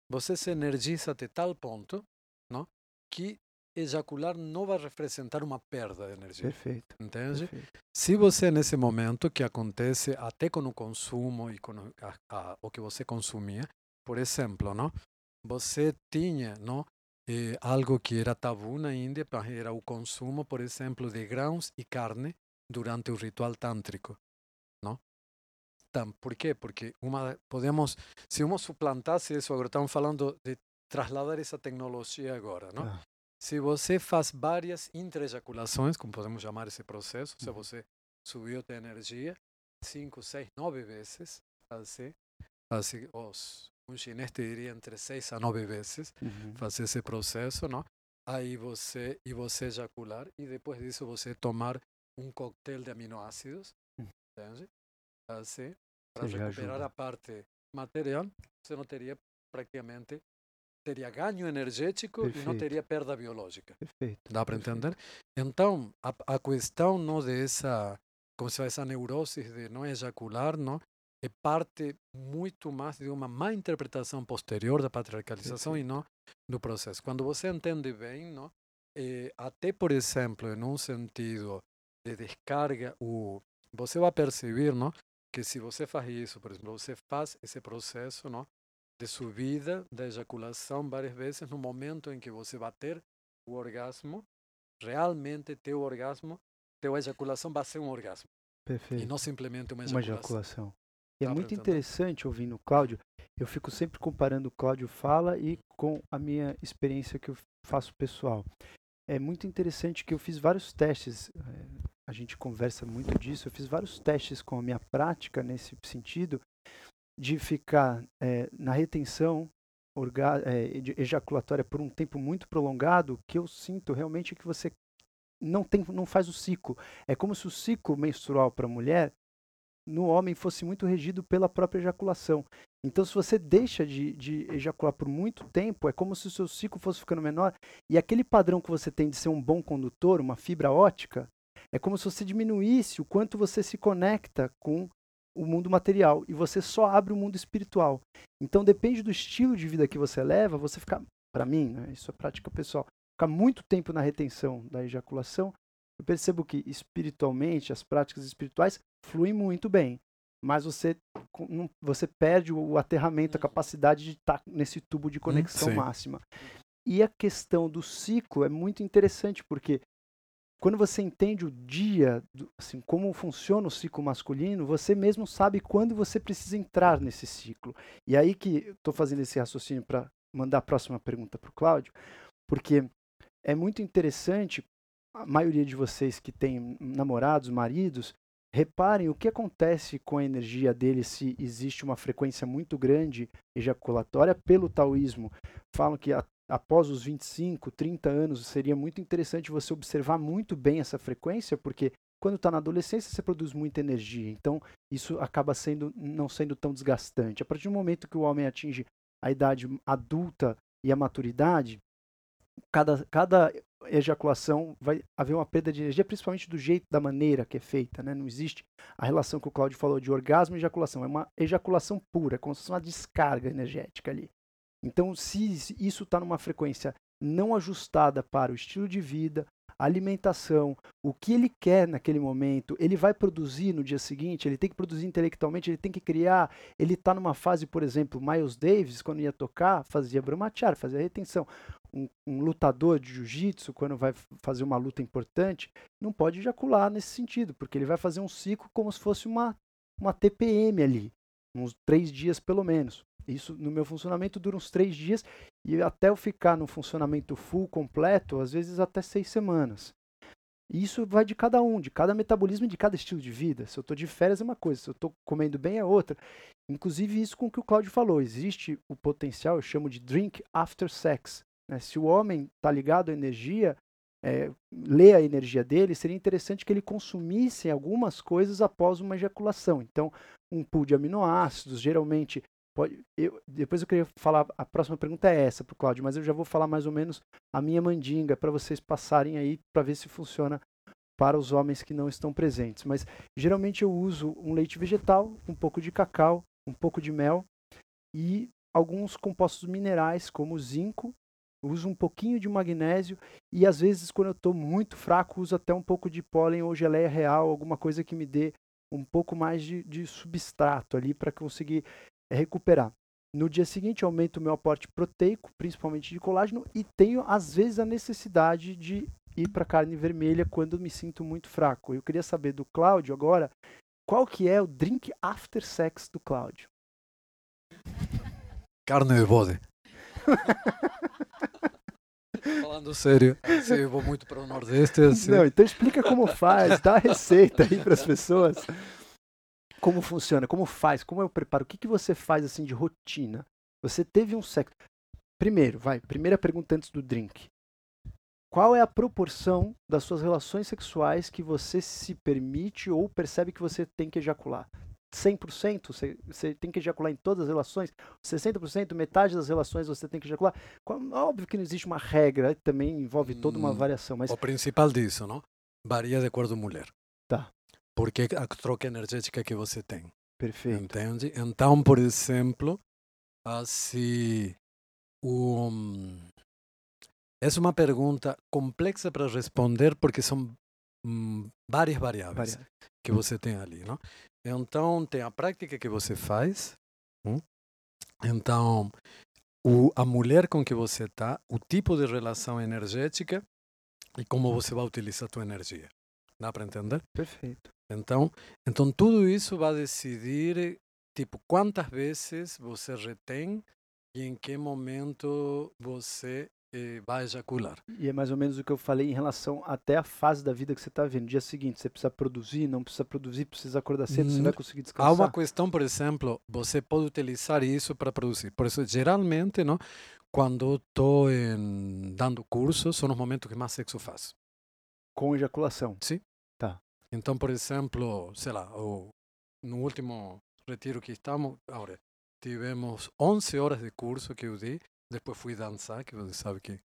você se energiza até tal ponto, não? Que ejacular não vai representar uma perda de energia, Perfeito. entende? perfeito. Se você nesse momento que acontece até com o consumo e com o, a- a- o que você consumia, por exemplo, não? Você tinha, não? eh, algo que era tabu na Índia, era o consumo, por exemplo, de grãos e carne durante o ritual tântrico, não? Tam, por quê? Porque uma podemos, se uma suplantasse isso agora, estamos falando de trasladar essa tecnologia agora, não? Ah, Se você faz várias intra-ejaculações, como podemos chamar esse processo, se Uhum. você subiu a energia cinco, seis, nove vezes, assim, assim os, um chinês te diria entre seis a nove vezes, uhum. fazer esse processo, não? Aí você, e você ejacular, e depois disso você tomar um coquetel de aminoácidos, Hum. entende? Assim, para recuperar ajuda. a parte material, você não teria praticamente teria ganho energético e não Perfeito. teria perda biológica. Perfeito. Dá para perfeito. entender? Então, a, a questão não dessa, como se fala, essa neurose de não ejacular, não, é parte muito mais de uma má interpretação posterior da patriarcalização e não do processo. Quando você entende bem, não, eh, até por exemplo, em um sentido de descarga, o, você vai perceber, não, que se você faz isso, por exemplo, você faz esse processo, não, de subida da ejaculação várias vezes no momento em que você vai ter o orgasmo, realmente teu orgasmo, teu ejaculação vai ser um orgasmo e Perfeito. não simplesmente uma Uma ejaculação. ejaculação. E é pra muito interessante ouvindo o Cláudio. Eu fico sempre comparando o Cláudio fala e com a minha experiência que eu faço pessoal. É muito interessante que eu fiz vários testes. eh, A gente conversa muito disso. Eu fiz vários testes com a minha prática nesse sentido de ficar eh, na retenção de- ejaculatória por um tempo muito prolongado, que eu sinto realmente que você não tem, não faz o ciclo. É como se o ciclo menstrual para a mulher no homem fosse muito regido pela própria ejaculação. Então, se você deixa de, de ejacular por muito tempo, é como se o seu ciclo fosse ficando menor. E aquele padrão que você tem de ser um bom condutor, uma fibra ótica, é como se você diminuísse o quanto você se conecta com o mundo material e você só abre o mundo espiritual. Então, depende do estilo de vida que você leva, você fica, para mim, né, isso é prática pessoal, ficar muito tempo na retenção da ejaculação, eu percebo que espiritualmente as práticas espirituais fluem muito bem, mas você você perde o aterramento, a capacidade de estar nesse tubo de conexão sim. máxima. E a questão do ciclo é muito interessante porque quando você entende o dia, assim, como funciona o ciclo masculino, você mesmo sabe quando você precisa entrar nesse ciclo. E aí que estou fazendo esse raciocínio para mandar a próxima pergunta para o Cláudio, porque é muito interessante, a maioria de vocês que têm namorados, maridos, reparem o que acontece com a energia dele se existe uma frequência muito grande ejaculatória pelo taoísmo. Falam que a- após os 25, 30 anos seria muito interessante você observar muito bem essa frequência, porque quando está na adolescência você produz muita energia, então isso acaba sendo não sendo tão desgastante. A partir do momento que o homem atinge a idade adulta e a maturidade, cada, cada ejaculação vai haver uma perda de energia, principalmente do jeito, da maneira que é feita, né? Não existe a relação que o Claudio falou de orgasmo e ejaculação, é uma ejaculação pura, como se fosse uma descarga energética ali. Então, se isso está numa frequência não ajustada para o estilo de vida, alimentação, o que ele quer naquele momento, ele vai produzir no dia seguinte, ele tem que produzir intelectualmente, ele tem que criar, ele está numa fase, por exemplo, Miles Davis, quando ia tocar, fazia brahmacharya, fazia retenção. Um, um lutador de jiu-jitsu, quando vai fazer uma luta importante, não pode ejacular nesse sentido, porque ele vai fazer um ciclo como se fosse uma, uma TPM ali, uns três dias pelo menos. Isso no meu funcionamento dura uns três dias e até eu ficar no funcionamento full completo, às vezes até seis semanas. E isso vai de cada um, de cada metabolismo e de cada estilo de vida. Se eu estou de férias é uma coisa, se eu estou comendo bem é outra. Inclusive isso com o que o Claudio falou, existe o potencial, eu chamo de drink after sex. né? Se o homem está ligado à energia, é, lê a energia dele, seria interessante que ele consumisse algumas coisas após uma ejaculação. Então, um pool de aminoácidos, geralmente pode. Eu, depois eu queria falar, a próxima pergunta é essa para o Cláudio, mas eu já vou falar mais ou menos a minha mandinga para vocês passarem aí para ver se funciona para os homens que não estão presentes. Mas geralmente eu uso um leite vegetal, um pouco de cacau, um pouco de mel e alguns compostos minerais como zinco. Uso um pouquinho de magnésio e às vezes quando eu estou muito fraco uso até um pouco de pólen ou geleia real, alguma coisa que me dê um pouco mais de, de substrato ali para conseguir eh, recuperar. No dia seguinte, aumento o meu aporte proteico, principalmente de colágeno, e tenho, às vezes, a necessidade de ir para carne vermelha quando me sinto muito fraco. Eu queria saber do Cláudio agora, qual que é o drink after sex do Cláudio? Carne de bode. Falando sério, assim, eu vou muito para o Nordeste. Assim. Não, então explica como faz, dá a receita aí para as pessoas. Como funciona, como faz, como eu preparo, o que, que você faz assim de rotina? Você teve um sexo. Primeiro, vai, primeira pergunta antes do drink. Qual é a proporção das suas relações sexuais que você se permite ou percebe que você tem que ejacular? 100%, você, você tem que ejacular em todas as relações, 60%, metade das relações você tem que ejacular. Óbvio que não existe uma regra, também envolve toda uma Hum, variação, mas O principal disso, não? Varia de acordo com a mulher. Tá. Porque a troca energética que você tem. perfeito. Entende? Então, por exemplo, assim, um, essa é uma pergunta complexa para responder porque são hum, várias variáveis que você tem ali, não? Então, tem a prática que você faz. hum? Então, o, a mulher com que você está, o tipo de relação energética e como você vai utilizar a tua energia. Dá para entender? Perfeito. Então, então tudo isso vai decidir, tipo, quantas vezes você retém e em que momento você eh, vai ejacular. E é mais ou menos o que eu falei em relação até a fase da vida que você está vivendo. Dia seguinte, você precisa produzir, não precisa produzir, precisa acordar cedo, você Hum, vai conseguir Há descansar. uma questão, por exemplo, você pode utilizar isso para produzir. Por isso, geralmente, não, quando estou dando cursos, são os momentos que mais sexo faço. Com ejaculação. Então, por exemplo, sei lá, o, no último retiro que estamos, agora, tivemos 11 horas de curso que eu dei, depois fui dançar, que você sabe que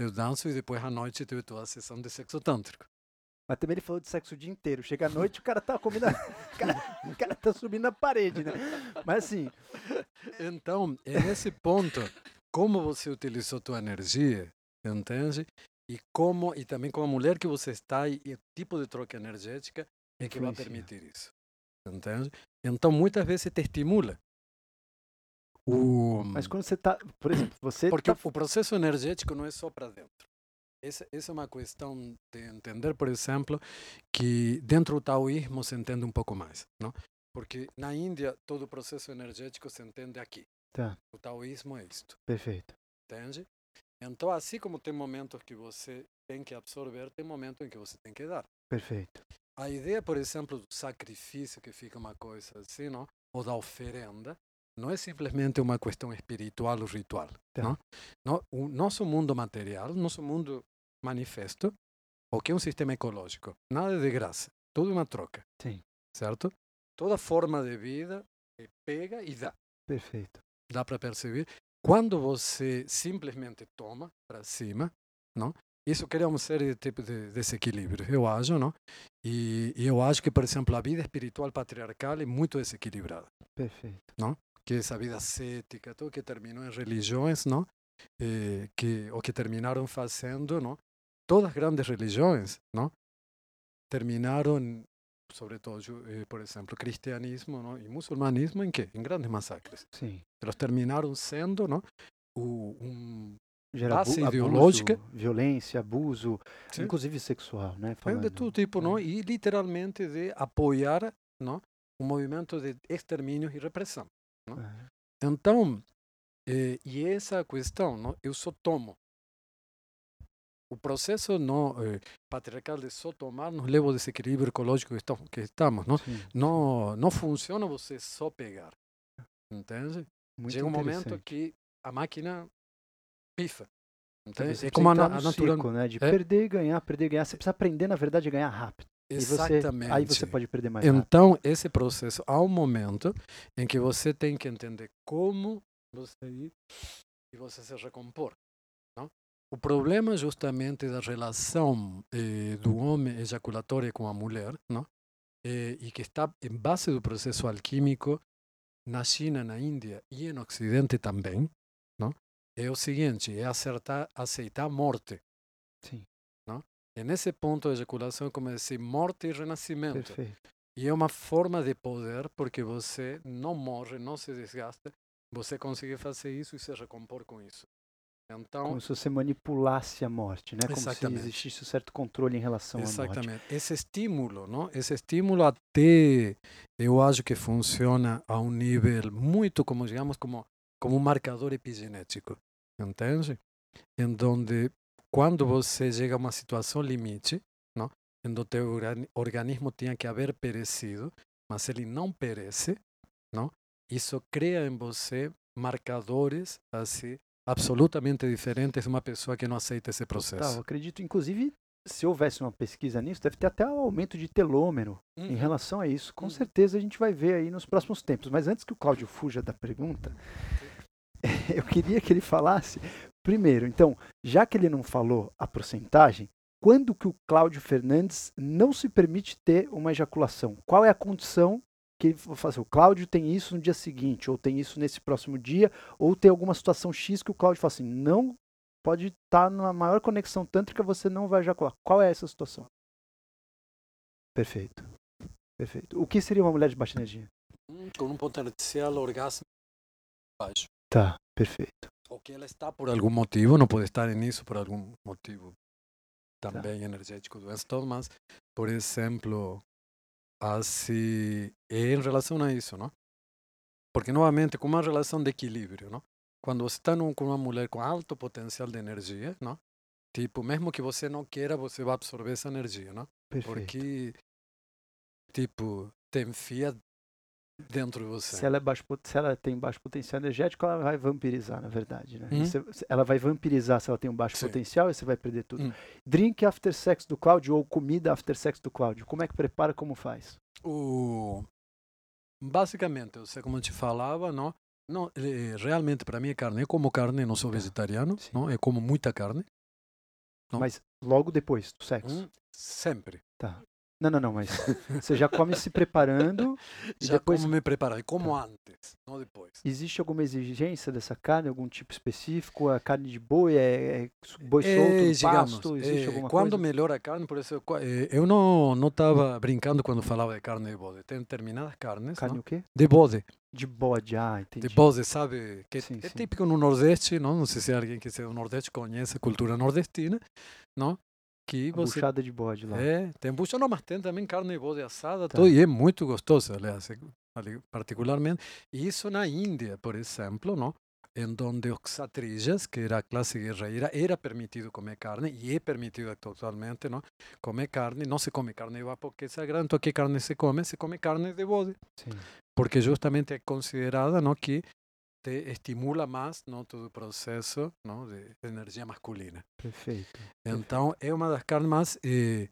eu danço, e depois à noite tive toda a sessão de sexo tântrico. Mas também ele falou de sexo o dia inteiro. Chega à noite, o cara tá comendo. a- O cara, o cara tá subindo na parede, né? Mas assim, Então, é nesse ponto, como você utilizou tua energia, entende? E como e também com a mulher que você está e, e o tipo de troca energética é que vai permitir isso, entende? Então, muitas vezes te estimula. O, mas quando você tá. Por exemplo, você. porque tá, o processo energético não é só para dentro. Essa, essa é uma questão de entender, por exemplo, que dentro do taoísmo se entende um pouco mais, não? Porque na Índia todo o processo energético se entende aqui. Tá. O taoísmo é isto, Perfeito. entende? Então, assim como tem momentos que você tem que absorver, tem momentos em que você tem que dar. Perfeito. A ideia, por exemplo, do sacrifício, que fica uma coisa assim, não? ou da oferenda, não é simplesmente uma questão espiritual ou ritual. Tá. Não? No- o nosso mundo material, nosso mundo manifesto, o que é um sistema ecológico? Nada de graça, tudo é uma troca. Sim. Certo? Toda forma de vida eh, pega e dá. Perfeito. Dá para perceber? Quando você simplesmente toma para cima, não? Isso cria uma série de tipos de desequilíbrios, eu acho, não? E, e eu acho que, por exemplo, a vida espiritual patriarcal é muito desequilibrada. Perfeito. Que essa vida ascética, tudo que terminou em religiões, não? Eh, que, o que terminaram fazendo, não? Todas as grandes religiões, não? Terminaram, sobretudo, ju- eh, por exemplo, cristianismo não? e muçulmanismo, em quê? Em grandes massacres. Sim. Elas terminaram sendo, não? O, um, Gera Base abu- ideológica. abuso, violência, abuso, Sim. inclusive sexual, né? É Falando. de todo tipo, não? né? E literalmente de apoiar, não? Um movimento de extermínio e repressão. É. Então, eh, e essa questão, não? Eu só tomo. O processo não eh, patriarcal de só tomar nos leva ao desequilíbrio ecológico que estamos, que estamos não? Sim. Não, não funciona você só pegar. Entende? Muito Chega um momento que a máquina pifa. Você precisa É como a, a ciclo, né? De É. perder e ganhar, perder e ganhar. Você precisa aprender, na verdade, a ganhar rápido. E você, Exatamente. aí você pode perder mais rápido. Então, esse processo, há um momento em que você tem que entender como você ir e você se recompor. Não? O problema justamente da relação eh, do homem ejaculatória com a mulher, não? Eh, e que está em base do processo alquímico na China, na Índia e no Ocidente também, não? é o seguinte, é acertar, aceitar a morte. Sim, E nesse ponto, a ejaculação é como dizer morte e renascimento. perfeito. E é uma forma de poder porque você não morre, não se desgasta, você consegue fazer isso e se recompor com isso. Então, Como se você manipulasse a morte, né? Como se Exatamente. existisse um certo controle em relação à morte. exatamente. Esse estímulo, não? Esse estímulo até eu acho que funciona a um nível muito, como digamos, como como um marcador epigenético, entende? Em donde quando você chega a uma situação limite, não? Em donde o teu organi- organismo tinha que haver perecido, mas ele não perece, não? Isso cria em você marcadores assim absolutamente diferentes de uma pessoa que não aceita esse processo. acredito, inclusive, se houvesse uma pesquisa nisso, deve ter até um aumento de telômero em Uhum. relação a isso. Com Uhum. certeza a gente vai ver aí nos próximos tempos. Mas antes que o Cláudio fuja da pergunta, eu queria que ele falasse primeiro. Então, já que ele não falou a porcentagem, quando que o Cláudio Fernandes não se permite ter uma ejaculação? Qual é a condição que fala assim, o Cláudio tem isso no dia seguinte, ou tem isso nesse próximo dia, ou tem alguma situação X que o Cláudio fala assim, não pode estar na maior conexão tântrica, você não vai ejacular. Qual é essa situação? Perfeito. Perfeito. O que seria uma mulher de baixa energia? Hum, Com um potencial orgásmico baixo. Tá, perfeito. O que ela está por algum motivo, não pode estar nisso por algum motivo também energético do estado, mas, por exemplo, assim, é em relação a isso, não? Porque, novamente, com uma relação de equilíbrio, não? Quando você está com uma mulher com alto potencial de energia, não? Tipo, mesmo que você não queira, você vai absorver essa energia, não? Perfeito. Porque, tipo, te enfia dentro de você. Se ela, é baixo, se ela tem baixo potencial energético, ela vai vampirizar, na verdade. Né? Hum. você- ela vai vampirizar se ela tem um baixo Sim. potencial e você vai perder tudo. Hum. Drink after sex do Cláudio ou comida after sex do Cláudio. Como é que prepara, como faz? O... Basicamente, eu sei como eu te falava, não? não realmente, para mim, é carne. Eu como carne, não sou Tá. vegetariano, Sim. não? eu como muita carne. Não. Mas logo depois do sexo. hum, sempre. Não, não, não, mas você já come se preparando Já depois como me preparar, e como Tá. antes, não depois. existe alguma exigência dessa carne, algum tipo específico? A carne de boi é, é boi Eh, solto digamos, pasto? Existe eh, alguma quando coisa? melhora a carne, por isso eh, eu não não estava brincando quando falava de carne de bode. Tem determinadas carnes Carne não? o quê? de bode. De bode, ah, entendi. De bode, sabe? Que Sim, é sim. típico no Nordeste, não? Não sei se alguém que seja do Nordeste conhece a cultura nordestina, não? Que A você buchada de bode lá. É, tem bucha, não, mas tem também carne de bode assada, Tá. tudo, e é muito gostoso, aliás, é- particularmente. E isso na Índia, por exemplo, não? em donde os kshatriyas, que era a classe guerreira, era permitido comer carne, e é permitido atualmente, não? comer carne, não se come carne de vaca porque é sagrado, então que carne se come? Se come carne de bode, Sim. porque justamente é considerada não, que te estimula mais não, todo o processo não, de energia masculina. Perfeito. Então, é uma das carnes mais. eh,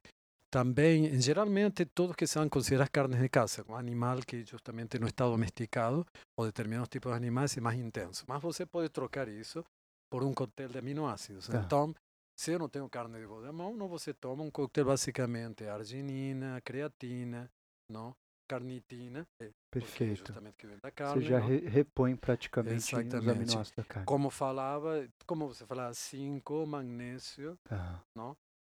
também, geralmente, todos que são consideradas carnes de caça, um animal que justamente não está domesticado, ou determinados tipos de animais, é mais intenso. Mas você pode trocar isso por um coquetel de aminoácidos. Tá. Então, se eu não tenho carne de à mão, não você toma um coquetel basicamente arginina, creatina, não? Carnitina, porque é Perfeito. justamente que vem da carne. Você já não? re- repõe praticamente os aminoácidos da carne. Como falava, como você falava, 5, magnésio, Tá.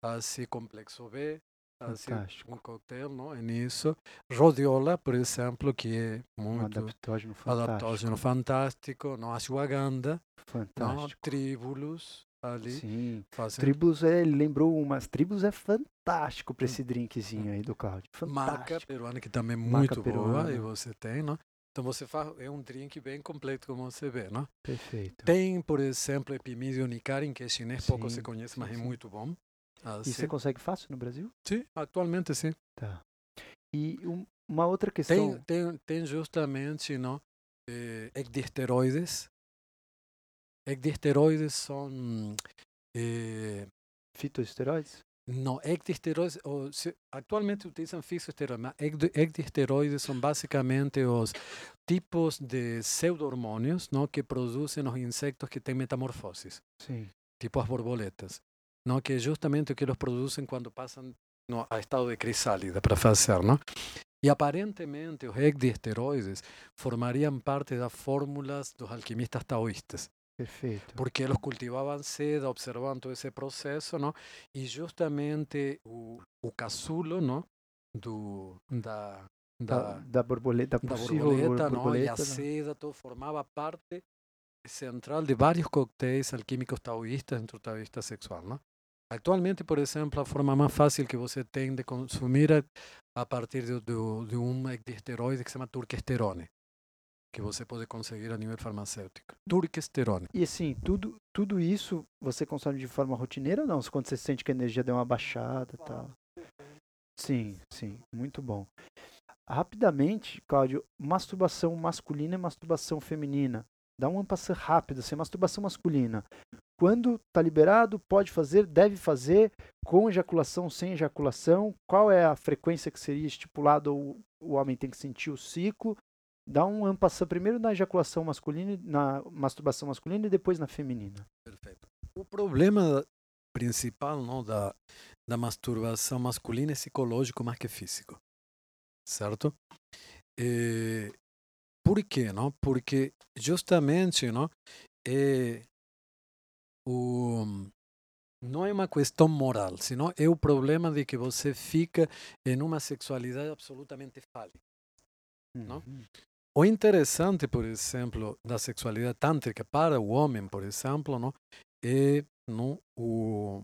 assim complexo B, assim Fantástico. um coquetel, não? É nisso. Rhodiola, por exemplo, que é Um muito adaptógeno fantástico. adaptógeno fantástico, não? Ashwagandha, não? Fantástico. Tribulus, ali, Sim. Tribulus, é, ele lembrou umas. Tribulus é fantástico para esse drinkzinho aí do Cláudio. maca Fantástico. peruana, que também é muito boa, peruana. e você tem, não? Então você faz, é um drink bem completo, como você vê, não? Perfeito. Tem, por exemplo, Epimídio nicarin, que é chinês, pouco se Sim, conhece, sim, mas é sim. muito bom. E Assim. você consegue fácil no Brasil? Sim, atualmente sim. Tá. E um- uma outra questão. Tem, tem, tem justamente não, eh, ecdisteroides. Ecdisteroides são. Eh, Fitoesteroides? não, ecdisteroides. ou se- atualmente utilizam fitoesteroides, mas ecdi- ecdisteroides são basicamente os tipos de pseudo-hormônios não, que produzem os insectos que têm metamorfoses. Sim. tipo as borboletas, não? que é justamente o que eles produzem quando passam no, a estado de crisálida para fazer. Não? E aparentemente os ecdiesteroides formariam parte das fórmulas dos alquimistas taoístas, Perfeito. porque eles cultivavam seda, observavam todo esse processo, não? e justamente o, o casulo não? Do, da, Da, da, borboleta, da borboleta, e a seda, todo formava parte central de vários coquetéis alquímicos taoístas dentro do taoísta sexual. Atualmente, por exemplo, a forma mais fácil que você tem de consumir é a partir de, de, de um esteroide que se chama turquesterone, que você pode conseguir a nível farmacêutico. Turquesterone. E assim, tudo, tudo isso você consome de forma rotineira ou não? Quando você sente que a energia deu uma baixada e tal? Sim, sim, muito bom. Rapidamente, Cláudio, masturbação masculina e masturbação feminina. Dá um ampassão rápido, assim, masturbação masculina. quando está liberado, pode fazer, deve fazer, com ejaculação, sem ejaculação, qual é a frequência que seria estipulada ou o homem tem que sentir o ciclo. Dá um ampassão primeiro na ejaculação masculina, na masturbação masculina e depois na feminina. Perfeito. O problema principal não, da, da masturbação masculina é psicológico mais que físico, certo? E, por quê? Não? Porque justamente não, é, o, não é uma questão moral, senão é o problema de que você fica em uma sexualidade absolutamente falha. Não? O interessante, por exemplo, da sexualidade tântrica para o homem, por exemplo, não, é não, o,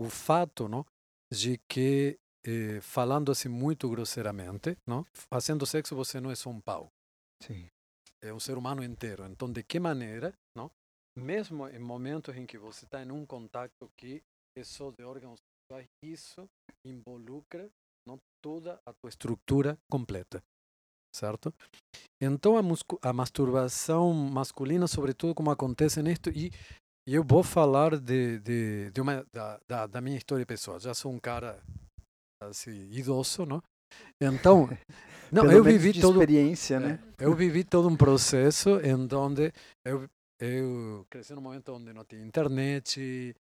o fato não, de que, eh, falando assim muito grosseiramente, não, fazendo sexo você não é só um pau, Sim. é um ser humano inteiro. Então, de que maneira, não, mesmo em momentos em que você está em um contato que é só de órgãos sexuais, isso involucra não, toda a tua estrutura completa, certo? Então, a, a masturbação masculina, sobretudo como acontece nisto, e eu vou falar de, de, de uma, da, da, da minha história pessoal. Já sou um cara assim, idoso, não? Então, não, eu vivi de todo, experiência, né? eu vivi todo um processo em onde eu, eu cresci num momento onde não tinha internet.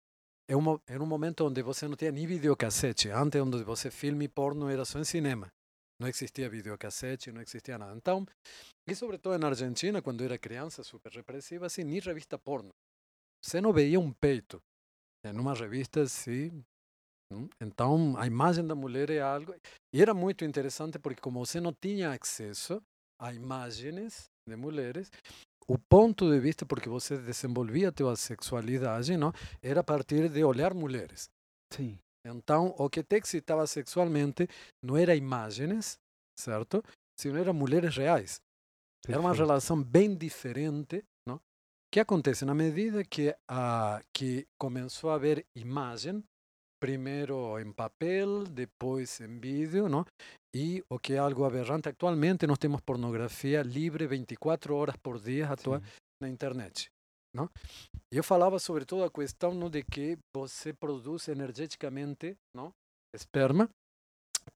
É um, era um momento onde você não tinha nem videocassete. Antes, onde você filme porno era só em cinema. Não existia videocassete, não existia nada. Então, e sobretudo na Argentina, quando eu era criança, super repressiva, assim, nem revista porno. Você não veia um peito em uma revista hum, Então, a imagem da mulher é algo. E era muito interessante porque, como você não tinha acesso a imagens de mulheres, o ponto de vista porque você desenvolvia a tua sexualidade não, era a partir de olhar mulheres. Sim. Então, o que te excitava sexualmente não era imagens, certo? Sino eram mulheres reais. Era uma relação bem diferente, não? Que acontece na medida que a que começou a haver imagem, primeiro em papel, depois em vídeo, não? E o que é algo aberrante atualmente, nós temos pornografia livre 24 horas por dia atua Sim. na internet, não? E eu falava sobretudo a questão não, de que você produz energeticamente, não? Esperma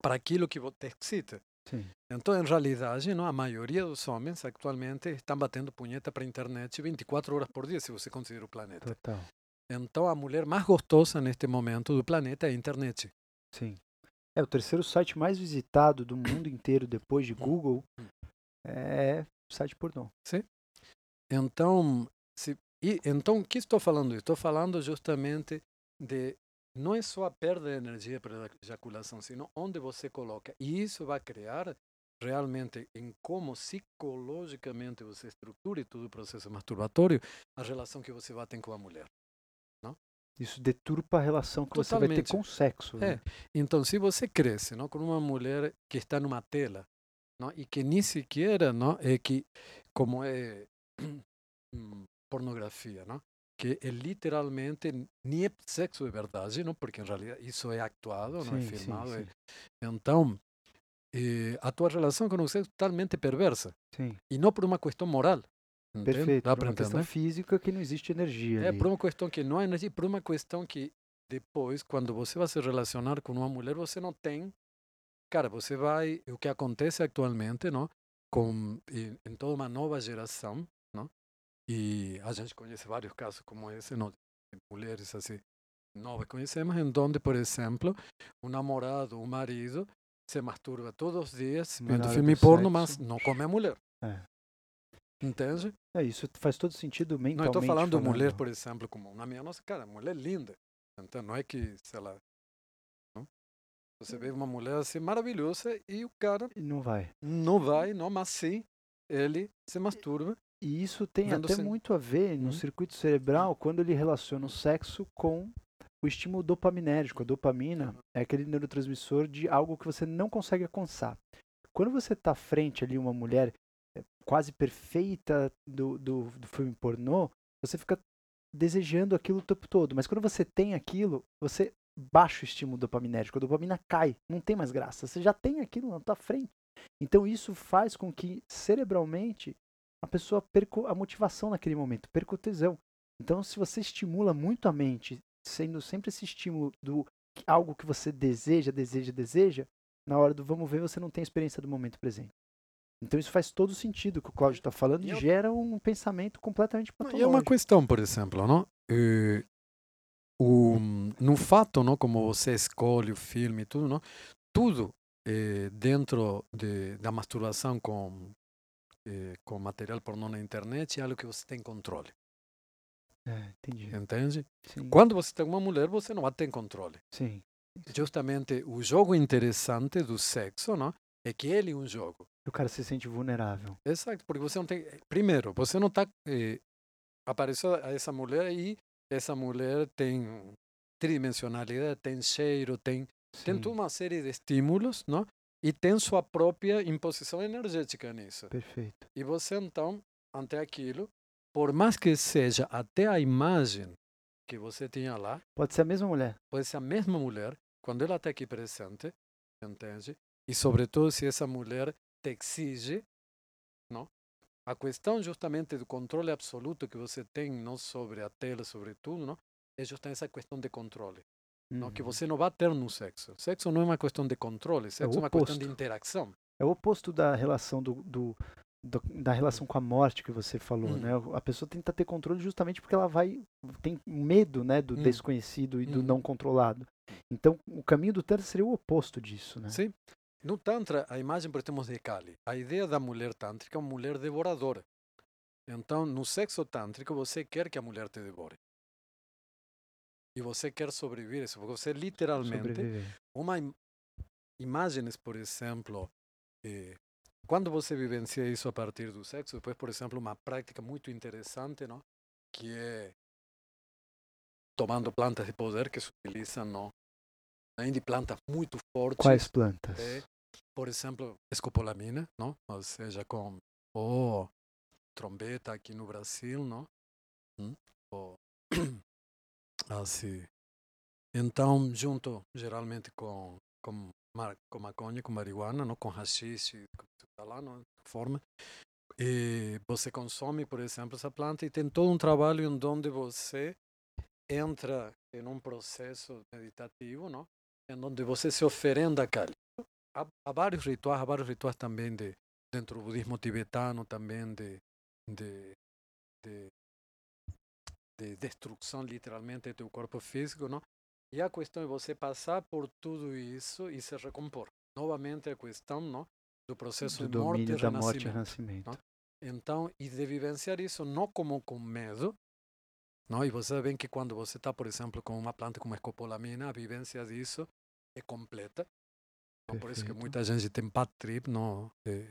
para aquilo que vo- te excita. Sim. Então, em realidade, não, a maioria dos homens atualmente estão batendo punheta para a internet 24 horas por dia, se você considera o planeta. Total. Então, a mulher mais gostosa neste momento do planeta é a internet. Sim. É o terceiro site mais visitado do mundo inteiro depois de Google é site pornô. Então, se, e, então, o que estou falando? Estou falando justamente de não é só a perda de energia para a ejaculação, sino onde você coloca. E isso vai criar realmente em como psicologicamente você estrutura todo o processo masturbatório, a relação que você vai ter com a mulher. Isso deturpa a relação que você vai ter Totalmente. com o sexo. É. né? Então, se você cresce não, com uma mulher que está numa tela não, e que nem sequer não, é que, como é hum, pornografia, não, que é literalmente nem é sexo de verdade, não, porque em realidade isso é actuado, não é Sim, sim, filmado. é- sim. Então, eh, a tua relação com o sexo é totalmente perversa Sim. e não por uma questão moral. entende? Perfeito. Dá Por uma questão física que não existe energia. É ali. por uma questão que não há energia, por uma questão que depois, quando você vai se relacionar com uma mulher, você não tem. Cara, você vai. O que acontece atualmente, não? Com, em, em toda uma nova geração? E a gente conhece vários casos como esse, não? Mulheres assim, novas conhecemos, em onde, por exemplo, um namorado, um marido, se masturba todos os dias, vendo filme porno, mas não come a mulher. É. Entende? É, isso faz todo sentido Não mentalmente. estou falando de mulher, falando. por exemplo, como na minha nossa cara, mulher linda. Então não é que, sei lá, não? você vê uma mulher assim maravilhosa e o cara E Não vai. não vai, não, mas sim, ele se masturba. E isso tem até muito a ver no Uhum. circuito cerebral quando ele relaciona o sexo com o estímulo dopaminérgico. A dopamina é aquele neurotransmissor de algo que você não consegue alcançar. Quando você está frente ali uma mulher eh, quase perfeita do, do, do filme pornô, você fica desejando aquilo o tempo todo. Mas quando você tem aquilo, você baixa o estímulo dopaminérgico. A dopamina cai, não tem mais graça. Você já tem aquilo na tua frente. Então isso faz com que cerebralmente a pessoa perca a motivação naquele momento, perca o tesão. Então, se você estimula muito a mente, sendo sempre esse estímulo do algo que você deseja, deseja, deseja, na hora do vamos ver, você não tem a experiência do momento presente. Então, isso faz todo sentido que o Cláudio está falando E eu- gera um pensamento completamente E é uma patológico. questão, por exemplo, não? Eh, o, no fato, não, como você escolhe o filme e tudo, não? Tudo eh, dentro de, da masturbação com, eh, com material pornô na internet é algo que você tem controle, É, entendi. entende? Sim, Quando você tem uma mulher, você não tem controle. sim. Justamente o jogo interessante do sexo, não? É que ele é um jogo. O cara se sente vulnerável. Exato, porque você não tem. Primeiro, você não está. Eh, apareceu essa mulher e essa mulher tem tridimensionalidade, tem cheiro, tem, tem Sim, toda uma série de estímulos, não? E tem sua própria imposição energética nisso. perfeito. E você então, ante aquilo, por mais que seja até a imagem que você tinha lá, Pode ser a mesma mulher. pode ser a mesma mulher, quando ela está aqui presente, entende? E sobretudo se essa mulher te exige, não? A questão justamente do controle absoluto que você tem, não sobre a tela, sobre tudo, não? É justamente essa questão de controle, não? Que Uhum. você não vai ter no sexo. Sexo não é uma questão de controle, sexo é uma questão de interação. É o oposto da relação do, do- do- da relação com a morte que você falou, Hum. né? A pessoa tenta ter controle justamente porque ela vai tem medo, né, do Hum. desconhecido e do Hum. não controlado. Então, o caminho do Tantra seria o oposto disso, né? Sim. No Tantra, a imagem por temos de Kali. A ideia da mulher tântrica é uma mulher devoradora. Então, no sexo tântrico, você quer que a mulher te devore. E você quer sobreviver isso, você literalmente Sobreviver. uma im- imagens, por exemplo, eh, quando você vivencia isso a partir do sexo, depois, por exemplo, uma prática muito interessante, não? que é tomando plantas de poder que se utilizam, não? de plantas muito fortes, Quais plantas? é, por exemplo, escopolamina, não? ou seja, com o trombeta aqui no Brasil, não? Hum? Ou, assim. Então, junto geralmente com, com, mar, com maconha, com marihuana, não? com hashish, fala lá, não? forma, e você consome, por exemplo, essa planta e tem todo um trabalho em onde você entra em um processo meditativo, não? em onde você se oferenda a. Há, há vários rituais, há vários rituais também de, dentro do budismo tibetano, também de, de, de, de destruição, literalmente, do teu corpo físico, não? E a questão é você passar por tudo isso e se recompor. Novamente a questão, não? Do processo do de morte e da morte e renascimento. renascimento. Então, e de vivenciar isso não como com medo, não? E você vê que quando você está, por exemplo, com uma planta como a escopolamina, a vivência disso é completa. Não? Por isso que muita gente tem bad trip, não? É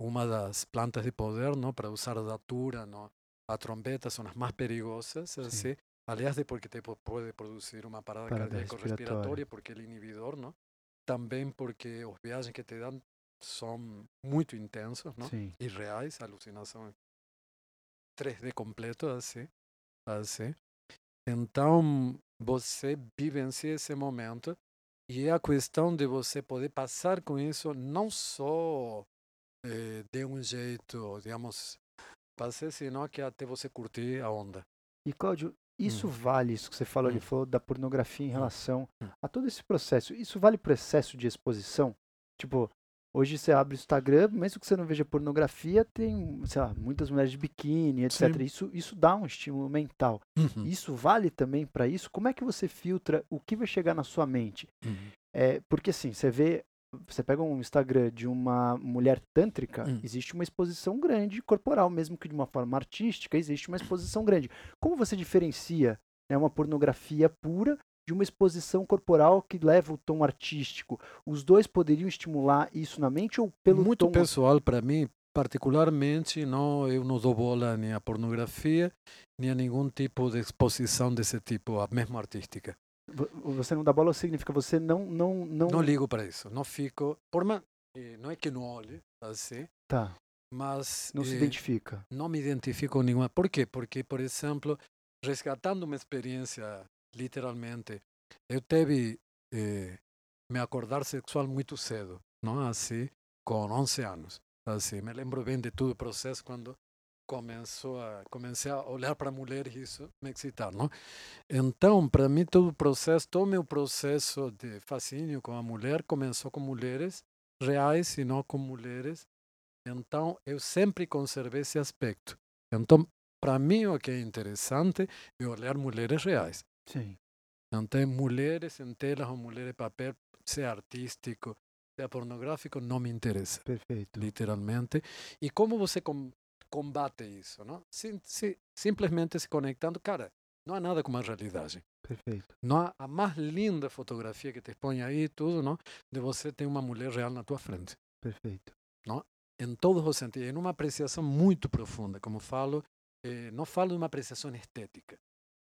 uma das plantas de poder, não? Para usar a datura, não? A trombeta são as mais perigosas, assim. Aliás, de porque te pode produzir uma parada, Parada cardíaco-respiratória, respiratória. porque ele é inibidor, não? Também porque os viagens que te dão são muito intensos? Sim. e reais, alucinação 3D completo, assim, assim. Então, você vivencia esse momento e é a questão de você poder passar com isso não só eh, de um jeito, digamos, passar, senão que até você curtir a onda. E Cláudio, isso Hum. vale, isso que você falou, ele Hum. falou da pornografia em Hum. relação Hum. a todo esse processo. Isso vale para excesso de exposição? Tipo, hoje você abre o Instagram, mesmo que você não veja pornografia, tem, sei lá, muitas mulheres de biquíni, etc. Sim. Isso, isso dá um estímulo mental. Uhum. Isso vale também para isso? Como é que você filtra o que vai chegar na sua mente? Uhum. É, porque assim, você vê, você pega um Instagram de uma mulher tântrica, Hum. existe uma exposição grande corporal, mesmo que de uma forma artística, existe uma exposição grande. Como você diferencia né, uma pornografia pura de uma exposição corporal que leva o tom artístico? Os dois poderiam estimular isso na mente ou pelo Muito tom? pessoal para mim, particularmente, não, eu não dou bola nem à pornografia, nem a nenhum tipo de exposição desse tipo, a mesmo artística. Vo- Você não dá bola significa você não não não, Não ligo para isso, não fico, por ma, eh, não é que não olhe, assim, tá, mas não se eh, identifica. não me identifico com nenhuma. Por quê? Porque, por exemplo, resgatando uma experiência, literalmente, eu teve eh, me acordar sexual muito cedo, não assim, com 11 anos. Assim, me lembro bem de todo o processo quando começou a comecei a olhar para mulheres e isso me excitar, não? Então, para mim todo o processo, todo o meu processo de fascínio com a mulher começou com mulheres reais e não com mulheres. Então, eu sempre conservei esse aspecto. Então, para mim o que é interessante é olhar mulheres reais. Sim. Então, mulheres em telas ou mulheres em papel, se é artístico, se é pornográfico, não me interessa, Perfeito. literalmente. E como você com, combate isso, não? Sim, sim, simplesmente se conectando, cara, não há nada como a realidade. Perfeito. Não há a mais linda fotografia que te expõe aí, tudo, não? De você ter uma mulher real na tua frente. Perfeito. Em todos os sentidos. Em uma apreciação muito profunda. Como falo, eh, não falo de uma apreciação estética.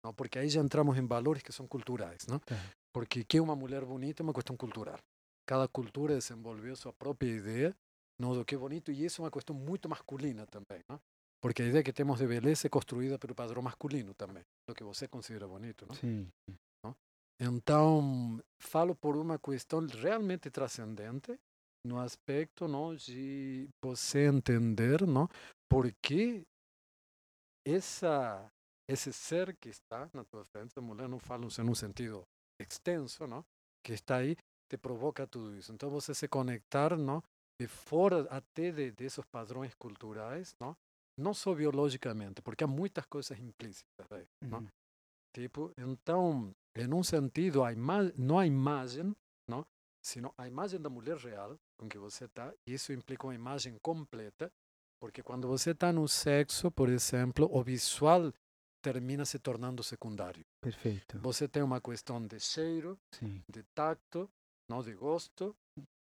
Não? Porque aí já entramos em valores que são culturais, não? Tá. Porque que é uma mulher bonita é uma questão cultural. Cada cultura desenvolveu sua própria ideia não, do que é bonito, e isso é uma questão muito masculina também, não? Porque a ideia que temos de beleza é construída pelo padrão masculino também, do que você considera bonito, não? Sim. Então, falo por uma questão realmente transcendente no aspecto não, de você entender não, por que essa, esse ser que está na tua frente, a mulher não falo em um sentido extenso, não, que está aí, te provoca tudo isso. Então, você se conectar não, de fora até de, desses padrões culturais, não, não só biologicamente, porque há muitas coisas implícitas aí, não? Uhum. Tipo, então, em um sentido, a não a imagem, não, sino a imagem da mulher real com que você está, e isso implica uma imagem completa, porque quando você está no sexo, por exemplo, o visual termina se tornando secundário. Perfeito. Você tem uma questão de cheiro, Sim. de tacto, não de gosto,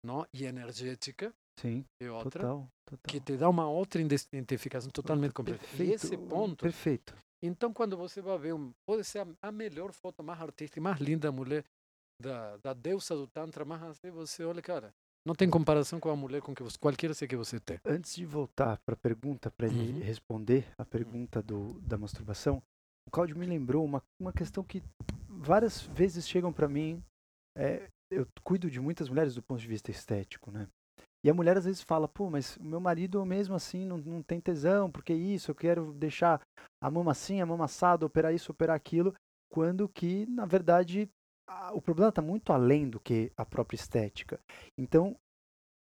não, e energética, Sim. e outra, Total. Total. que te dá uma outra identificação totalmente completa. E esse ponto Perfeito. então, quando você vai ver, um, pode ser a, a melhor foto mais artística, mais linda da mulher, da, da deusa do Tantra, mas assim você olha, cara, não tem comparação com a mulher com que você, qualquer ser que você tem. Antes de voltar para a pergunta, para ele Uhum. responder a pergunta do, da masturbação, o Claudio me lembrou uma, uma questão que várias vezes chegam para mim. é, eu cuido de muitas mulheres do ponto de vista estético, né? E a mulher às vezes fala, pô, mas o meu marido mesmo assim não, não tem tesão, porque isso, eu quero deixar a mama assim, a mama assada, operar isso, operar aquilo, quando que, na verdade, a- o problema está muito além do que a própria estética. Então,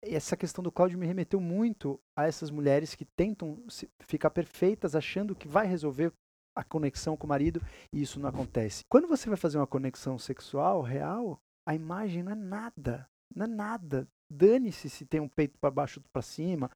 essa questão do Cláudio me remeteu muito a essas mulheres que tentam ficar perfeitas achando que vai resolver a conexão com o marido e isso não acontece. Quando você vai fazer uma conexão sexual real, a imagem não é nada, não é nada. Dane-se se tem um peito para baixo para cima.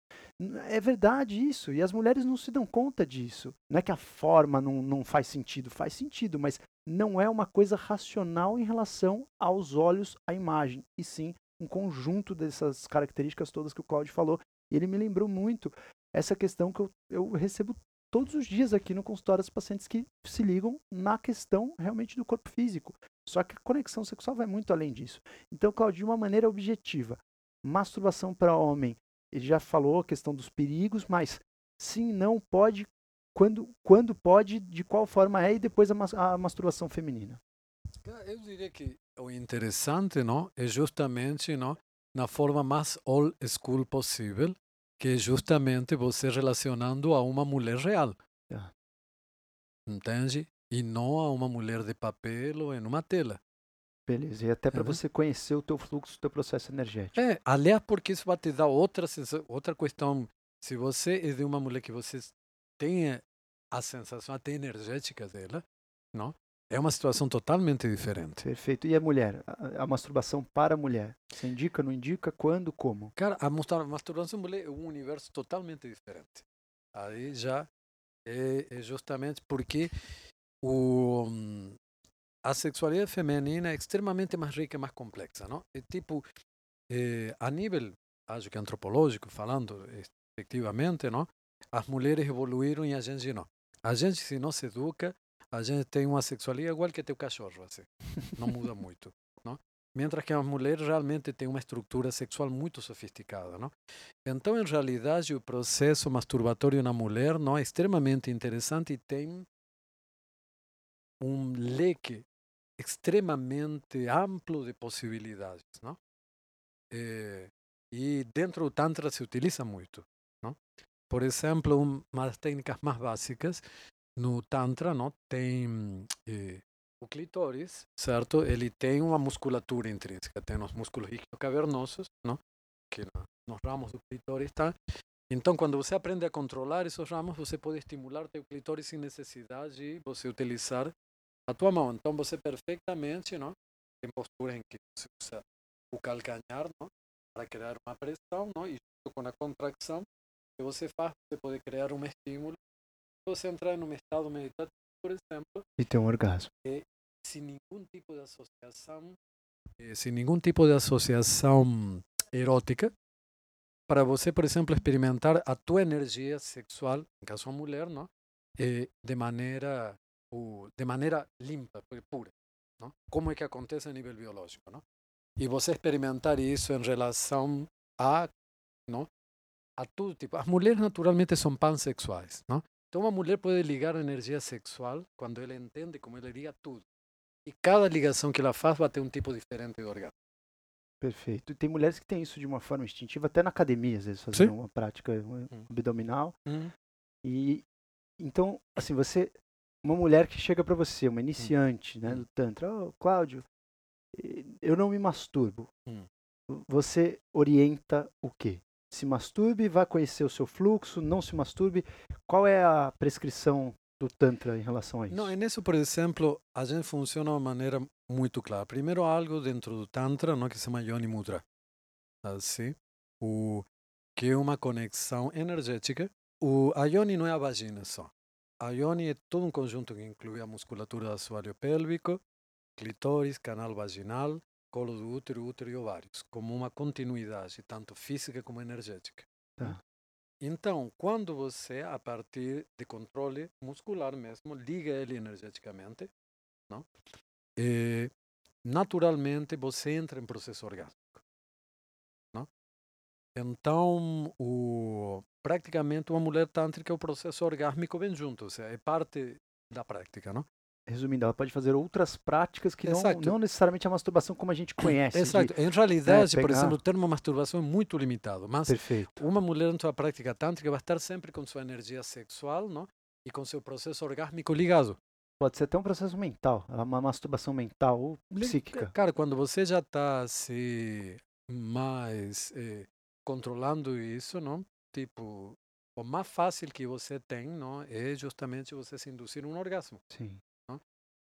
É verdade isso. E as mulheres não se dão conta disso. Não é que a forma não, não faz sentido, faz sentido, mas não é uma coisa racional em relação aos olhos, à imagem, e sim um conjunto dessas características todas que o Claudio falou. E ele me lembrou muito essa questão que eu, eu recebo todos os dias aqui no consultório dos pacientes que se ligam na questão realmente do corpo físico. Só que a conexão sexual vai muito além disso. Então, Claudio, de uma maneira objetiva, masturbação para homem, ele já falou a questão dos perigos, mas sim, não pode, quando, quando pode, de qual forma é, e depois a, a masturbação feminina. Eu diria que o interessante não, é justamente não, na forma mais old school possível, que é justamente você relacionando a uma mulher real. Ah. Entende? E não a uma mulher de papel ou em uma tela. Beleza, e até para você conhecer o teu fluxo, o teu processo energético. É, aliás, porque isso vai te dar outra sensa- outra questão. Se você é de uma mulher que você tem a sensação até energética dela, não? É uma situação totalmente diferente. Perfeito. E a mulher? A, a masturbação para a mulher? Você indica, não indica? Quando, como? Cara, a mastur- masturbação mulher é um universo totalmente diferente. Aí já é, é justamente porque o, hum, a sexualidade feminina é extremamente mais rica e mais complexa, não? É tipo, eh, a nível, acho que antropológico, falando efetivamente, não? As mulheres evoluíram e a gente não. A gente, se não se educa, a gente tem uma sexualidade igual que teu cachorro, assim. Não muda muito, não? Mientras que as mulheres realmente têm uma estrutura sexual muito sofisticada, não? Então, em realidade, o processo masturbatório na mulher não é extremamente interessante e tem um leque extremamente amplo de possibilidades, não? Eh, e dentro do Tantra se utiliza muito, não? por exemplo, um, uma das técnicas mais básicas no Tantra não tem eh, o clitóris, certo? Ele tem uma musculatura intrínseca, tem os músculos cavernosos, não? que nos ramos do clitóris está. Então, quando você aprende a controlar esses ramos, você pode estimular teu clitóris sem necessidade de você utilizar a tua mão. Então, você perfeitamente, não? Tem posturas em que você usa o calcanhar, não? Para criar uma pressão, não? E junto com a contracção que você faz, você pode criar um estímulo. Você entrar num estado meditativo, por exemplo, E ter um orgasmo. e sem nenhum tipo de associação, eh, sem nenhum tipo de associação erótica, para você, por exemplo, experimentar a tua energia sexual, em caso uma mulher, não? Eh, de maneira o, de maneira limpa, pu- pura, não? Como é que acontece a nível biológico, não? E você experimentar isso em relação a, não? A tudo tipo. As mulheres naturalmente são pansexuais, não? Então uma mulher pode ligar a energia sexual quando ela entende como ela liga tudo. E cada ligação que ela faz vai ter um tipo diferente de orgasmo. Perfeito. E tem mulheres que têm isso de uma forma instintiva, até na academia, às vezes, fazendo Sim. uma prática um, Hum. abdominal. E então, assim, você. Uma mulher que chega pra você, uma iniciante, né, Hum. do Tantra, ô, Cláudio, eh, eu não me masturbo. Hum. Você orienta o quê? Se masturbe, vai conhecer o seu fluxo, não se masturbe. Qual é a prescrição do Tantra em relação a isso? Não, nisso, por exemplo, a gente funciona de uma maneira muito clara. Primeiro, algo dentro do Tantra, não, que se chama Yoni Mudra. Assim, o, que é uma conexão energética. O, a Yoni não é a vagina só. A Yoni é todo um conjunto que inclui a musculatura do assoalho pélvico, clitóris, canal vaginal, colo do útero, útero e ovários, como uma continuidade, tanto física como energética. Tá. Então, quando você, a partir de controle muscular mesmo, liga ele energeticamente, não? Eh, naturalmente você entra em processo orgásmico. Não? Então, o, praticamente uma mulher tântrica, o processo orgásmico vem junto, ou seja, é parte da prática, não? Resumindo, ela pode fazer outras práticas que não, não necessariamente a masturbação como a gente conhece. de- Exato. Em realidade, por pegar- exemplo, o termo masturbação é muito limitado, mas Perfeito. uma mulher em sua prática tântrica vai estar sempre com sua energia sexual, não? E com seu processo orgásmico ligado. Pode ser até um processo mental, uma masturbação mental ou psíquica. Cara, quando você já está se mais eh, controlando isso, não? Tipo, o mais fácil que você tem, não, é justamente você se induzir um orgasmo. Sim.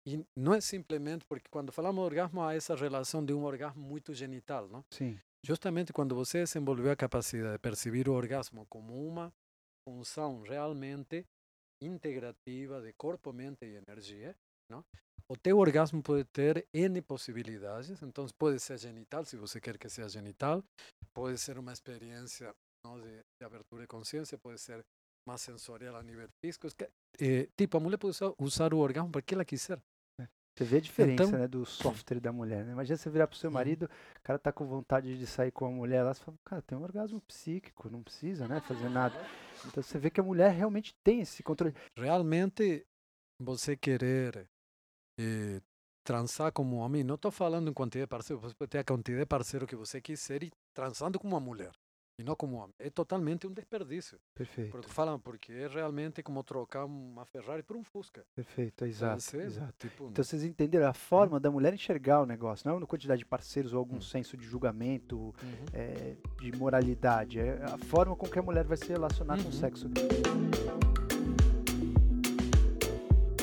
E não é simplesmente porque quando falamos de orgasmo há essa relação de um orgasmo muito genital, não? Sim. Justamente quando você desenvolveu a capacidade de perceber o orgasmo como uma função realmente integrativa de corpo, mente e energia, não? o teu orgasmo pode ter N possibilidades. Então, pode ser genital, se você quer que seja genital, pode ser uma experiência não, de, de abertura de consciência, pode ser mais sensorial a nível físico. Es que, eh, tipo, a mulher pode usar, usar o orgasmo para que ela quiser. Você vê a diferença Então- né, do software da mulher. Né? Imagina você virar pro seu marido, o cara tá com vontade de sair com a mulher lá, você fala, cara, tem um orgasmo psíquico, não precisa né, fazer nada. Então você vê que a mulher realmente tem esse controle. realmente você querer eh, transar como homem, não estou falando em quantidade de parceiro, você pode ter a quantidade de parceiro que você quiser e transando como uma mulher e não como homem. É totalmente um desperdício. Perfeito, Porque falam, porque é realmente como trocar uma Ferrari por um Fusca. perfeito, exato, ser, exato. Tipo, Então vocês entenderam a forma da mulher enxergar o negócio, não é na quantidade de parceiros ou algum Hum. senso de julgamento, uhum. é, de moralidade, é a forma com que a mulher vai se relacionar com o Uhum. sexo.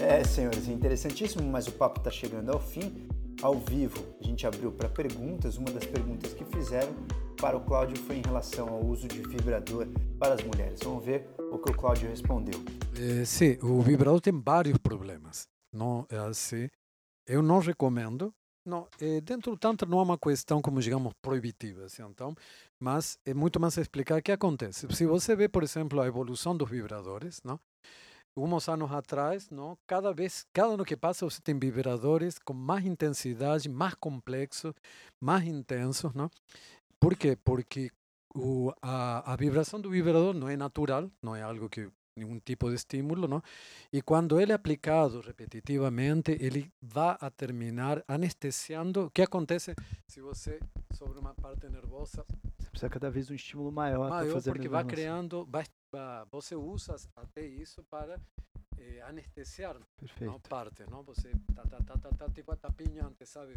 É, senhores, interessantíssimo, mas o papo está chegando ao fim. Ao vivo, a gente abriu para perguntas. Uma das perguntas que fizeram para o Cláudio foi em relação ao uso de vibrador para as mulheres. Vamos ver o que o Cláudio respondeu. Eh, sim, o vibrador tem vários problemas. Não é assim. Eu não recomendo. Não, eh, dentro do Tantra não é uma questão, como digamos, proibitiva, assim, então, mas é muito mais explicar o que acontece. Se você vê, por exemplo, a evolução dos vibradores, não? Uns anos atrás, não? cada vez, cada ano que passa, você tem vibradores com mais intensidade, mais complexos, mais intensos. Não? Por quê? Porque o, a, a vibração do vibrador não é natural, não é algo que nenhum tipo de estímulo, não? E quando ele é aplicado repetitivamente, ele vai a terminar anestesiando. O que acontece se você sobre uma parte nervosa Você precisa cada vez de um estímulo maior, para maior, fazer a porque vai criando, vai, você usa até isso para eh, anestesiar não Perfeito. parte, não? Você tá, tá, tá, tá, tá, tipo a tapinha antes, sabe,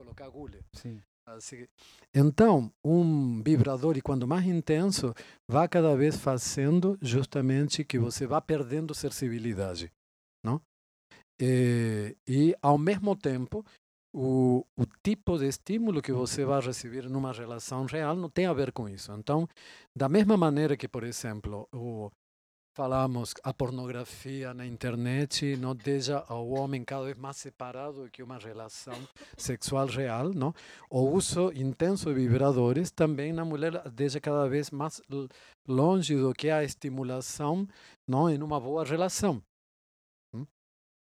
colocar agulha. Sim. Assim, então, um vibrador, e quando mais intenso, vai cada vez fazendo justamente que você vá perdendo sensibilidade. Não? E, e, ao mesmo tempo, o, o tipo de estímulo que você vai receber numa relação real não tem a ver com isso. Então, da mesma maneira que, por exemplo, o, falamos a pornografia na internet não deixa o homem cada vez mais separado que uma relação sexual real, não? O uso intenso de vibradores também na mulher deixa cada vez mais longe do que a estimulação, não, em uma boa relação.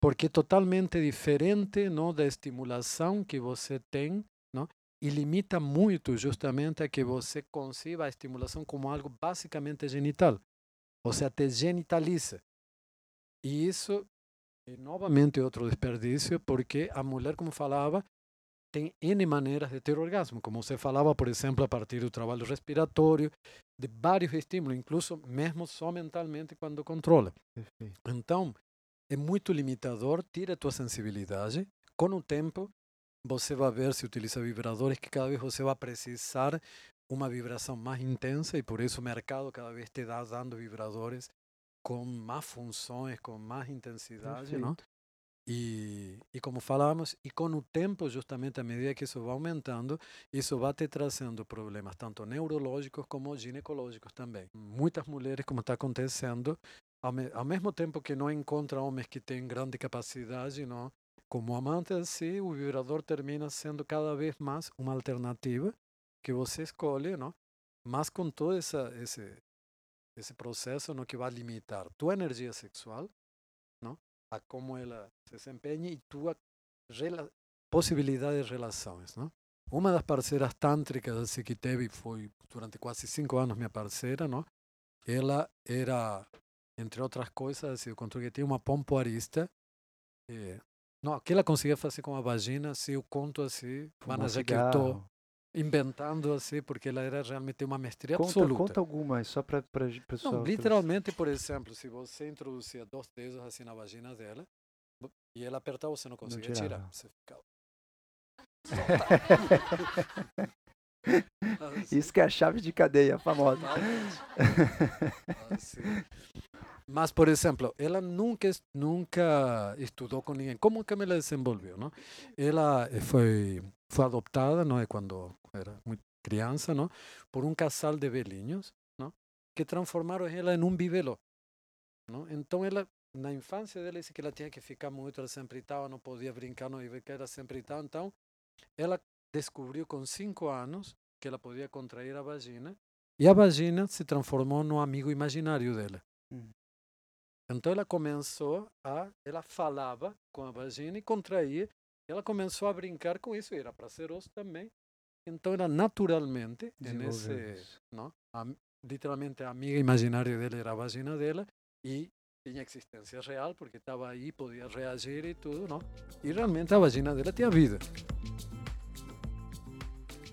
Porque é totalmente diferente, não, da estimulação que você tem, não? E limita muito justamente a que você conciba a estimulação como algo basicamente genital. Ou seja, te genitaliza. E isso é novamente outro desperdício, porque a mulher, como falava, tem N maneiras de ter orgasmo. Como você falava, por exemplo, a partir do trabalho respiratório, de vários estímulos, incluso mesmo só mentalmente quando controla. Perfeito. Então, é muito limitador, tira a tua sensibilidade. Com o tempo, você vai ver se utiliza vibradores que cada vez você vai precisar uma vibração mais intensa e por isso o mercado cada vez te dá dando vibradores com mais funções, com mais intensidade, não? E, e como falamos, e com o tempo, justamente à medida que isso vai aumentando, isso vai te trazendo problemas tanto neurológicos como ginecológicos também. Muitas mulheres, como está acontecendo, ao, me- ao mesmo tempo que não encontram homens que têm grande capacidade, não? como amantes, assim, o vibrador termina sendo cada vez mais uma alternativa que você escolhe, não? mas com todo essa, esse, esse processo no que vai limitar tua energia sexual, não? a como ela se desempenha e tua possibilidade de relações. Não? Uma das parceiras tântricas que teve foi durante quase cinco anos minha parceira, não? ela era, entre outras coisas, eu encontrei que tinha uma pompoarista, eh, não, que ela conseguia fazer com a vagina, se eu conto assim, Fumar van que eu cigarro. Inventando assim, porque ela era realmente uma mestria Conta, absoluta. conta algumas, só para o pessoal. Não, literalmente, por exemplo, se você introduzia dois dedos assim na vagina dela e ela apertava, você não conseguia tirar. tirava. Você ficava. Isso que é a chave de cadeia famosa. Assim. Mas, por exemplo, ela nunca, es- nunca estudou com ninguém. Como que ela desenvolveu? Não? Ela eh, foi, foi adoptada não é, quando era muito criança não? por um casal de velhinhos não? que transformaram ela em um bibelô. Não? Então, ela, na infância dela, disse que ela tinha que ficar muito, ela sempre estava, não podia brincar, não ia que ela sempre estava. Então, ela descobriu com cinco anos que ela podia contrair a vagina e a vagina se transformou no amigo imaginário dela. Hum. Então ela começou a, ela falava com a vagina e contraía. E ela começou a brincar com isso, e era prazeroso também. Então ela naturalmente, nesse, não? A, literalmente a amiga imaginária dela era a vagina dela e tinha existência real porque estava aí, podia reagir e tudo, não? E realmente a vagina dela tinha vida.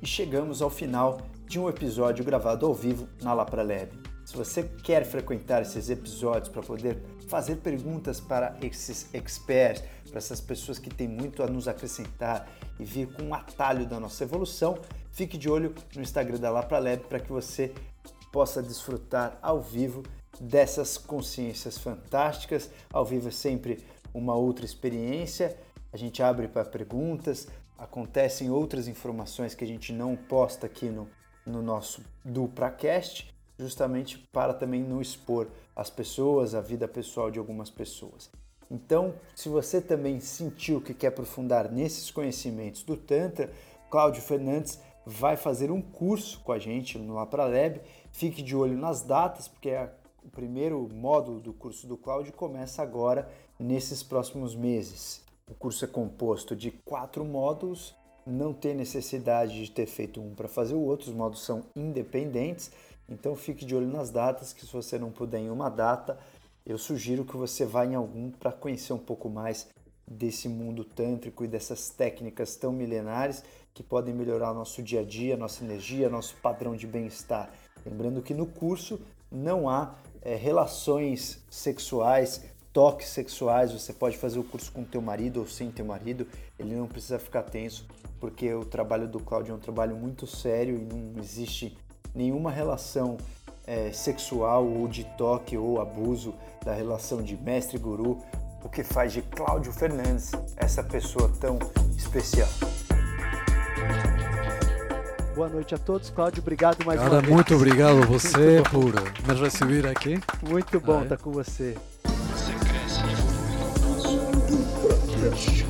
E chegamos ao final de um episódio gravado ao vivo na Lapra Lab. Se você quer frequentar esses episódios para poder fazer perguntas para esses experts, para essas pessoas que têm muito a nos acrescentar e vir com um atalho da nossa evolução, fique de olho no Instagram da Lapra Lab para que você possa desfrutar ao vivo dessas consciências fantásticas. Ao vivo é sempre uma outra experiência. A gente abre para perguntas, acontecem outras informações que a gente não posta aqui no, no nosso DupraCast, justamente para também não expor as pessoas, a vida pessoal de algumas pessoas. Então, se você também sentiu que quer aprofundar nesses conhecimentos do Tantra, Cláudio Fernandes vai fazer um curso com a gente no Lapralab. Fique de olho nas datas, porque a- o primeiro módulo do curso do Cláudio começa agora, nesses próximos meses. O curso é composto de quatro módulos, não tem necessidade de ter feito um para fazer o outro, os módulos são independentes, então fique de olho nas datas, que se você não puder em uma data, eu sugiro que você vá em algum para conhecer um pouco mais desse mundo tântrico e dessas técnicas tão milenares que podem melhorar nosso dia a dia, nossa energia, nosso padrão de bem-estar. Lembrando que no curso não há é, relações sexuais, toques sexuais, você pode fazer o curso com teu marido ou sem teu marido, ele não precisa ficar tenso, porque o trabalho do Cláudio é um trabalho muito sério e não existe nenhuma relação é, sexual ou de toque ou abuso da relação de mestre-guru, o que faz de Cláudio Fernandes essa pessoa tão especial. Boa noite a todos. Cláudio, obrigado mais Cara, uma vez. muito obrigado a você por me receber aqui. Muito bom Ah, é? estar com você. Você cresce e evolui conosco. Dupracast.